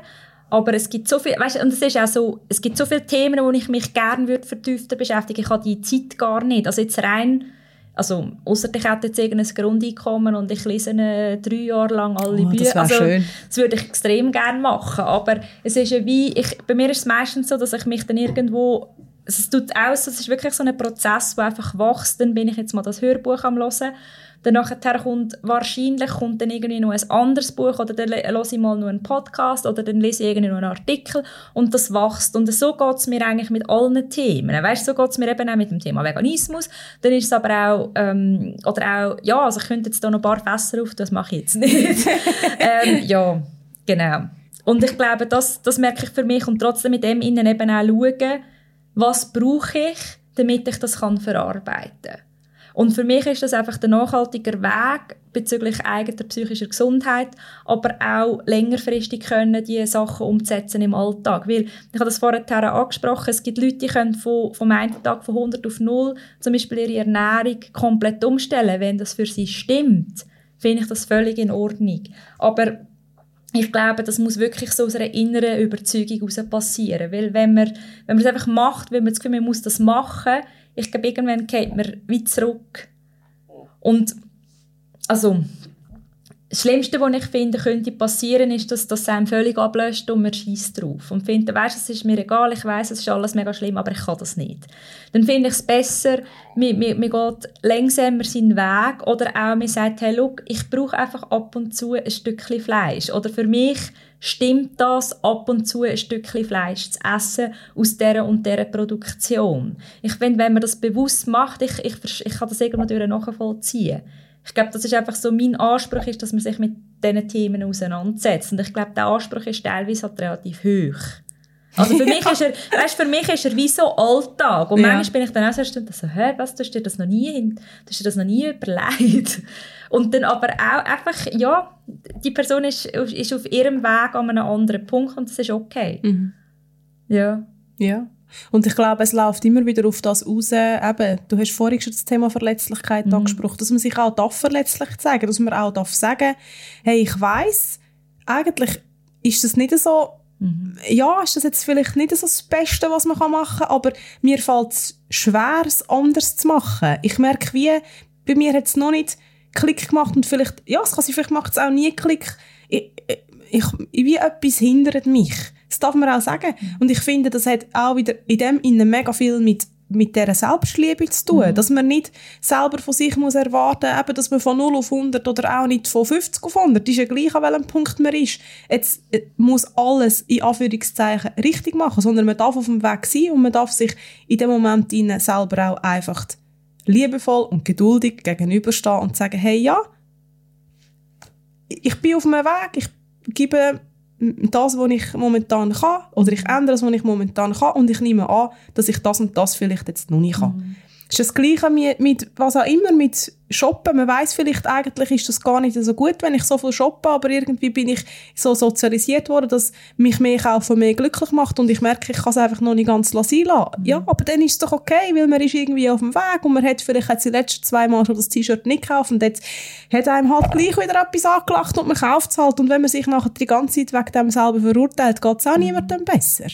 aber es gibt so viel, weißt, und es ist auch so, es gibt so viele Themen, wo ich mich gerne würde vertiefter beschäftigen. Ich habe die Zeit gar nicht. Also jetzt rein, also außer ich hätte jetzt irgendein Grundeinkommen und ich lese drei Jahre lang alle oh, Bücher. Das also, schön. Das würde ich extrem gerne machen. Aber es ist ja wie, ich, bei mir ist es meistens so, dass ich mich dann irgendwo es tut aus, es ist wirklich so ein Prozess, der einfach wächst. Dann bin ich jetzt mal das Hörbuch am hören. Dann nachher kommt wahrscheinlich kommt dann irgendwie noch ein anderes Buch oder dann höre ich mal noch einen Podcast oder dann lese ich irgendwie noch einen Artikel und das wächst. Und so geht es mir eigentlich mit allen Themen. Weißt, so geht es mir eben auch mit dem Thema Veganismus. Dann ist es aber auch, ähm, oder auch, ja, also ich könnte jetzt da noch ein paar Fässer auf, das mache ich jetzt nicht. ähm, ja, genau. Und ich glaube, das, das merke ich für mich und trotzdem mit dem innen eben auch schauen, was brauche ich, damit ich das kann verarbeiten kann. Und für mich ist das einfach der nachhaltige Weg bezüglich eigener psychischer Gesundheit, aber auch längerfristig können die Sachen umzusetzen im Alltag. Weil, ich habe das vorher angesprochen, es gibt Leute, die können von, vom einen Tag von 100 auf 0 zum Beispiel ihre Ernährung komplett umstellen. Wenn das für sie stimmt, finde ich das völlig in Ordnung. Aber ich glaube, das muss wirklich so aus einer inneren Überzeugung heraus passieren. Weil wenn man, wenn man es einfach macht, wenn man das Gefühl man muss das machen, ich glaube, irgendwann geht man wie zurück. Und also, das Schlimmste, was ich finde, könnte passieren, ist, dass das einem völlig ablöst und man schießt drauf. Und findet, weißt, es ist mir egal, ich weiß, es ist alles mega schlimm, aber ich kann das nicht. Dann finde ich es besser, man, man, man geht langsamer seinen Weg oder auch man sagt, hey, look, ich brauche einfach ab und zu ein Stückchen Fleisch. Oder für mich stimmt das, ab und zu ein Stückchen Fleisch zu essen aus dieser und dieser Produktion. Ich finde, wenn man das bewusst macht, ich, ich, ich kann das irgendwann nachvollziehen ich glaube, das ist einfach so, mein Anspruch ist, dass man sich mit diesen Themen auseinandersetzt. Und ich glaube, der Anspruch ist teilweise halt relativ hoch. Also für mich ist er, weißt, für mich ist er wie so Alltag. Und ja. manchmal bin ich dann auch so, so hä, was, du hast dir das noch nie, hin, du hast dir das noch nie überlegt. Und dann aber auch einfach, ja, die Person ist, ist auf ihrem Weg an einem anderen Punkt und das ist okay. Mhm. Ja. Ja. Und ich glaube, es läuft immer wieder auf das raus, eben, du hast vorhin schon das Thema Verletzlichkeit mhm. angesprochen, dass man sich auch darf verletzlich zeigen dass man auch darf sagen hey, ich weiß eigentlich ist das nicht so, mhm. ja, ist das jetzt vielleicht nicht so das Beste, was man machen kann, aber mir fällt es schwer, es anders zu machen. Ich merke, wie, bei mir hat es noch nicht Klick gemacht und vielleicht, ja, es kann sein, vielleicht macht es auch nie Klick. Ich, ich, wie etwas hindert mich. Das darf man auch sagen. Und ich finde, das hat auch wieder in dem Innen mega viel mit mit dieser Selbstliebe zu tun. Mhm. Dass man nicht selber von sich muss erwarten muss, dass man von 0 auf 100 oder auch nicht von 50 auf 100, ist ja gleich, an welchem Punkt man ist. Jetzt äh, muss alles in Anführungszeichen richtig machen, sondern man darf auf dem Weg sein und man darf sich in dem Moment selber auch einfach liebevoll und geduldig gegenüberstehen und sagen, hey, ja, ich bin auf einem Weg, ich gebe das, was ich momentan kann, oder ich ändere das, was ich momentan kann, und ich nehme an, dass ich das und das vielleicht jetzt noch nicht kann. Mhm. Ist das Gleiche mit, was auch immer, mit Shoppen. Man weiß vielleicht, eigentlich ist das gar nicht so gut, wenn ich so viel shoppe, aber irgendwie bin ich so sozialisiert worden, dass mich mehr kaufen mehr glücklich macht und ich merke, ich kann es einfach noch nicht ganz lassen. Mhm. Ja, aber dann ist es doch okay, weil man ist irgendwie auf dem Weg und man hat vielleicht jetzt die letzten zwei Mal schon das T-Shirt nicht gekauft und jetzt hat einem halt gleich wieder etwas angelacht und man kauft es halt und wenn man sich nachher die ganze Zeit wegen dem selber verurteilt, geht es auch niemandem besser.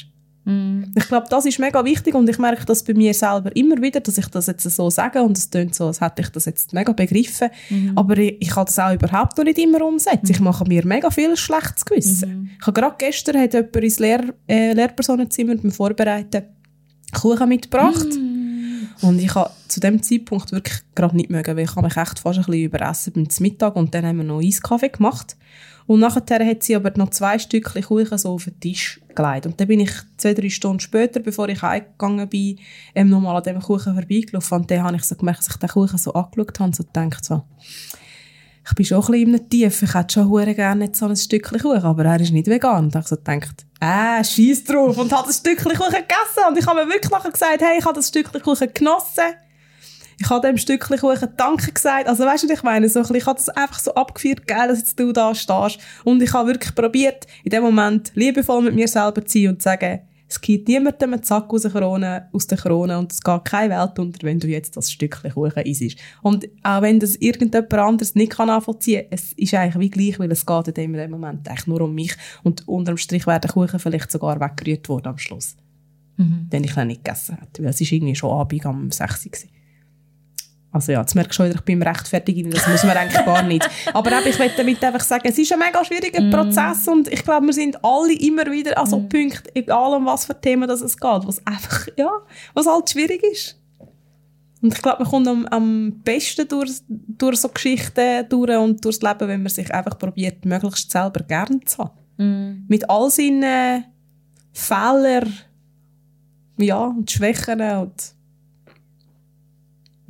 Mm. Ich glaube, das ist mega wichtig und ich merke das bei mir selber immer wieder, dass ich das jetzt so sage und es klingt so, als hätte ich das jetzt mega begriffen, mm. aber ich, ich kann das auch überhaupt noch nicht immer umsetzen. Mm. Ich mache mir mega viel schlechtes Gewissen. -hmm. Ich habe gerade gestern hat jemand ins Lehr äh, Lehrpersonenzimmer beim Vorbereiten Kuchen mitgebracht mm. und ich habe zu dem Zeitpunkt wirklich gerade nicht mögen, weil ich habe mich echt fast ein bisschen überessen beim Mittag und dann haben wir noch Eiskaffee gemacht und nachher hat sie aber noch zwei Stückchen Kuchen so auf den Tisch gelegt. Und dann bin ich zwei, drei Stunden später, bevor ich heimgegangen bin, ähm, nochmal an diesem Kuchen vorbeigelaufen. Und dann habe ich so gemerkt, dass ich den Kuchen so angeschaut habe und so gedacht so, ich bin schon ein bisschen im Tief, ich hätte schon gerne so ein Stückchen Kuchen, aber er ist nicht vegan. Und ich so gedacht, äh, scheiß drauf. Und habe das Stückchen Kuchen gegessen. Und ich habe mir wirklich nachher gesagt, hey, ich habe das Stückchen Kuchen genossen. Ich habe dem Stückchen Kuchen Danke gesagt. Also weißt du, ich meine? So ich habe das einfach so abgeführt, geil, dass jetzt du da stehst. Und ich habe wirklich probiert, in dem Moment liebevoll mit mir selber zu sein und zu sagen, es gibt niemandem einen Zack aus der Krone, aus der Krone und es geht keine Welt unter, wenn du jetzt das Stückchen Kuchen isst. Und auch wenn das irgendjemand anderes nicht kann nachvollziehen kann, es ist eigentlich wie gleich, weil es geht in dem Moment eigentlich nur um mich und unterm Strich wäre der Kuchen vielleicht sogar weggerührt worden am Schluss. Mhm. Den ich dann nicht gegessen hätte, weil es ist irgendwie schon Abend am 6 Uhr Also ja, jetzt merkst du schon, ich bin rechtfertigen, das muss man eigentlich gar nicht. Aber eben, ich möchte damit einfach sagen, es ist ein mega schwieriger Prozess und ich glaube, wir sind alle immer wieder an so mm. Punkten, egal um was für Themen das es geht, was einfach, ja, was halt schwierig ist. Und ich glaube, man kommt am, am besten durch, durch so Geschichten durch und durchs Leben, wenn man sich einfach probiert, möglichst selber gern zu haben. Mm. Mit all seinen Fehlern, ja, und Schwächen und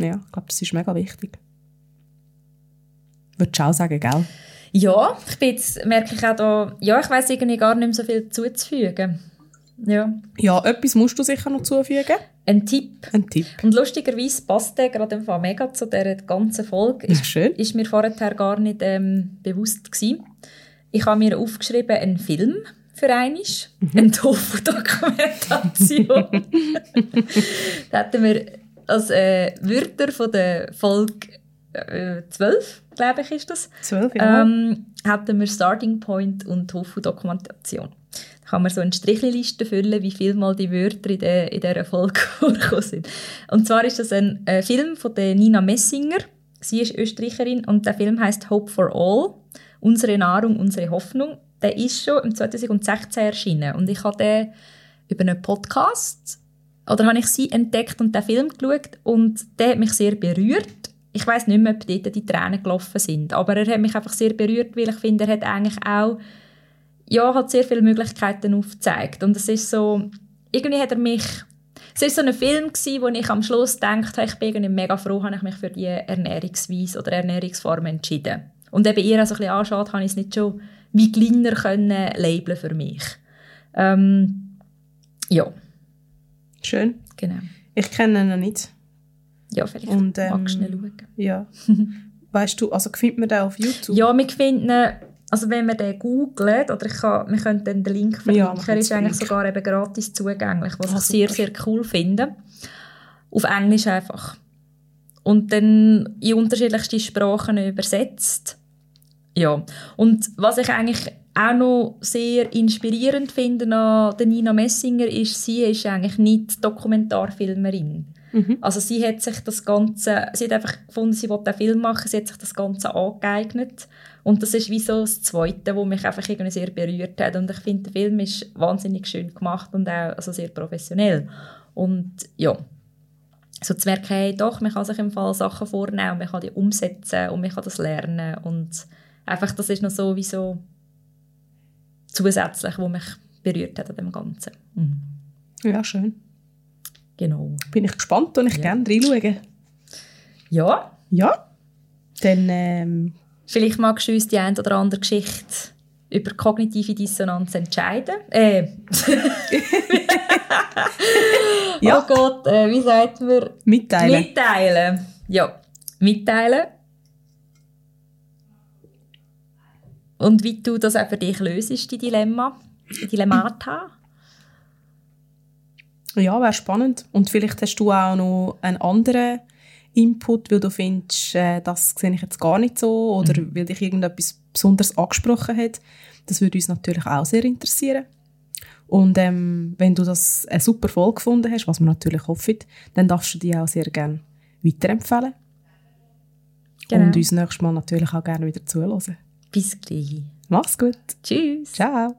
ja, ich glaube, das ist mega wichtig. Würdest du auch sagen, gell? Ja, ich bin jetzt, merke ich auch da, ja, ich weiss irgendwie gar nicht mehr so viel zuzufügen. Ja. Ja, etwas musst du sicher noch zufügen. Ein Tipp. Ein Tipp. Und lustigerweise passt der gerade im Fall mega zu dieser ganzen Folge. Ist, schön. Ist mir vorher gar nicht ähm, bewusst gewesen. Ich habe mir aufgeschrieben, einen Film für einmal. Mhm. Eine Tofu-Dokumentation. da hatten wir als äh, Wörter von der Folge äh, 12, glaube ich, ist das. 12, ja. Ähm, hatten wir Starting Point und Tofu-Dokumentation. Da kann man so eine Strichliste füllen, wie viel mal die Wörter in, der, in dieser Folge vorgekommen sind. Und zwar ist das ein äh, Film von der Nina Messinger. Sie ist Österreicherin und der Film heißt Hope for All. Unsere Nahrung, unsere Hoffnung. Der ist schon im 2016 erschienen und ich habe den über einen Podcast oder habe ich sie entdeckt und den Film geschaut und der hat mich sehr berührt. Ich weiß nicht mehr, ob dort die Tränen gelaufen sind, aber er hat mich einfach sehr berührt, weil ich finde, er hat eigentlich auch ja, hat sehr viele Möglichkeiten aufgezeigt und es ist so, irgendwie hat er mich es war so ein Film, gewesen, wo ich am Schluss dachte, ich bin irgendwie mega froh, habe ich mich für diese Ernährungsweise oder Ernährungsform entschieden. Und eben ihr auch so ein bisschen anschaut, habe ich es nicht schon wie kleiner können labeln für mich. Ähm, ja. Schön. Genau. Ich kenne ihn noch nicht. Ja, vielleicht Und, ähm, magst du schnell schauen. Ja. weißt du, also findet man den auf YouTube? Ja, wir finden also wenn man den googelt, oder ich kann, wir können dann den Link verlinken, ja, ist eigentlich sogar eben gratis zugänglich, was ah, ich sehr, sehr cool finde. Auf Englisch einfach. Und dann in unterschiedlichste Sprachen übersetzt. Ja. Und was ich eigentlich auch noch sehr inspirierend finde an der Nina Messinger ist, sie ist eigentlich nicht Dokumentarfilmerin. Mhm. Also sie hat sich das Ganze, sie hat einfach gefunden, sie wollte einen Film machen, sie hat sich das Ganze angeeignet. Und das ist wie so das Zweite, was mich einfach irgendwie sehr berührt hat. Und ich finde, der Film ist wahnsinnig schön gemacht und auch also sehr professionell. Und ja, so zu merken, hey, doch, man kann sich im Fall Sachen vornehmen und man kann die umsetzen und man kann das lernen. Und einfach, das ist noch so wie so zusätzlich, was mich berührt hat an dem Ganzen. Mhm. Ja, schön. Genau. Bin ich gespannt und ich ja. gerne reinschauen. Ja. Ja. Dann, ähm... Vielleicht magst du uns die eine oder andere Geschichte über kognitive Dissonanz entscheiden. Äh. ja. Oh Gott, äh, wie sagt man? Mitteilen. Mitteilen. Ja, mitteilen. Und wie du das auch für dich löst, die Dilemma, die Dilemmata. Ja, wäre spannend. Und vielleicht hast du auch noch einen anderen Input, weil du findest, äh, das sehe ich jetzt gar nicht so oder mhm. weil dich irgendetwas besonders angesprochen hat. Das würde uns natürlich auch sehr interessieren. Und ähm, wenn du das eine super Folge gefunden hast, was wir natürlich hoffen, dann darfst du die auch sehr gerne weiterempfehlen. Genau. Und uns nächstes Mal natürlich auch gerne wieder zuhören. Bis gleich. Mach's gut. Tschüss. Ciao.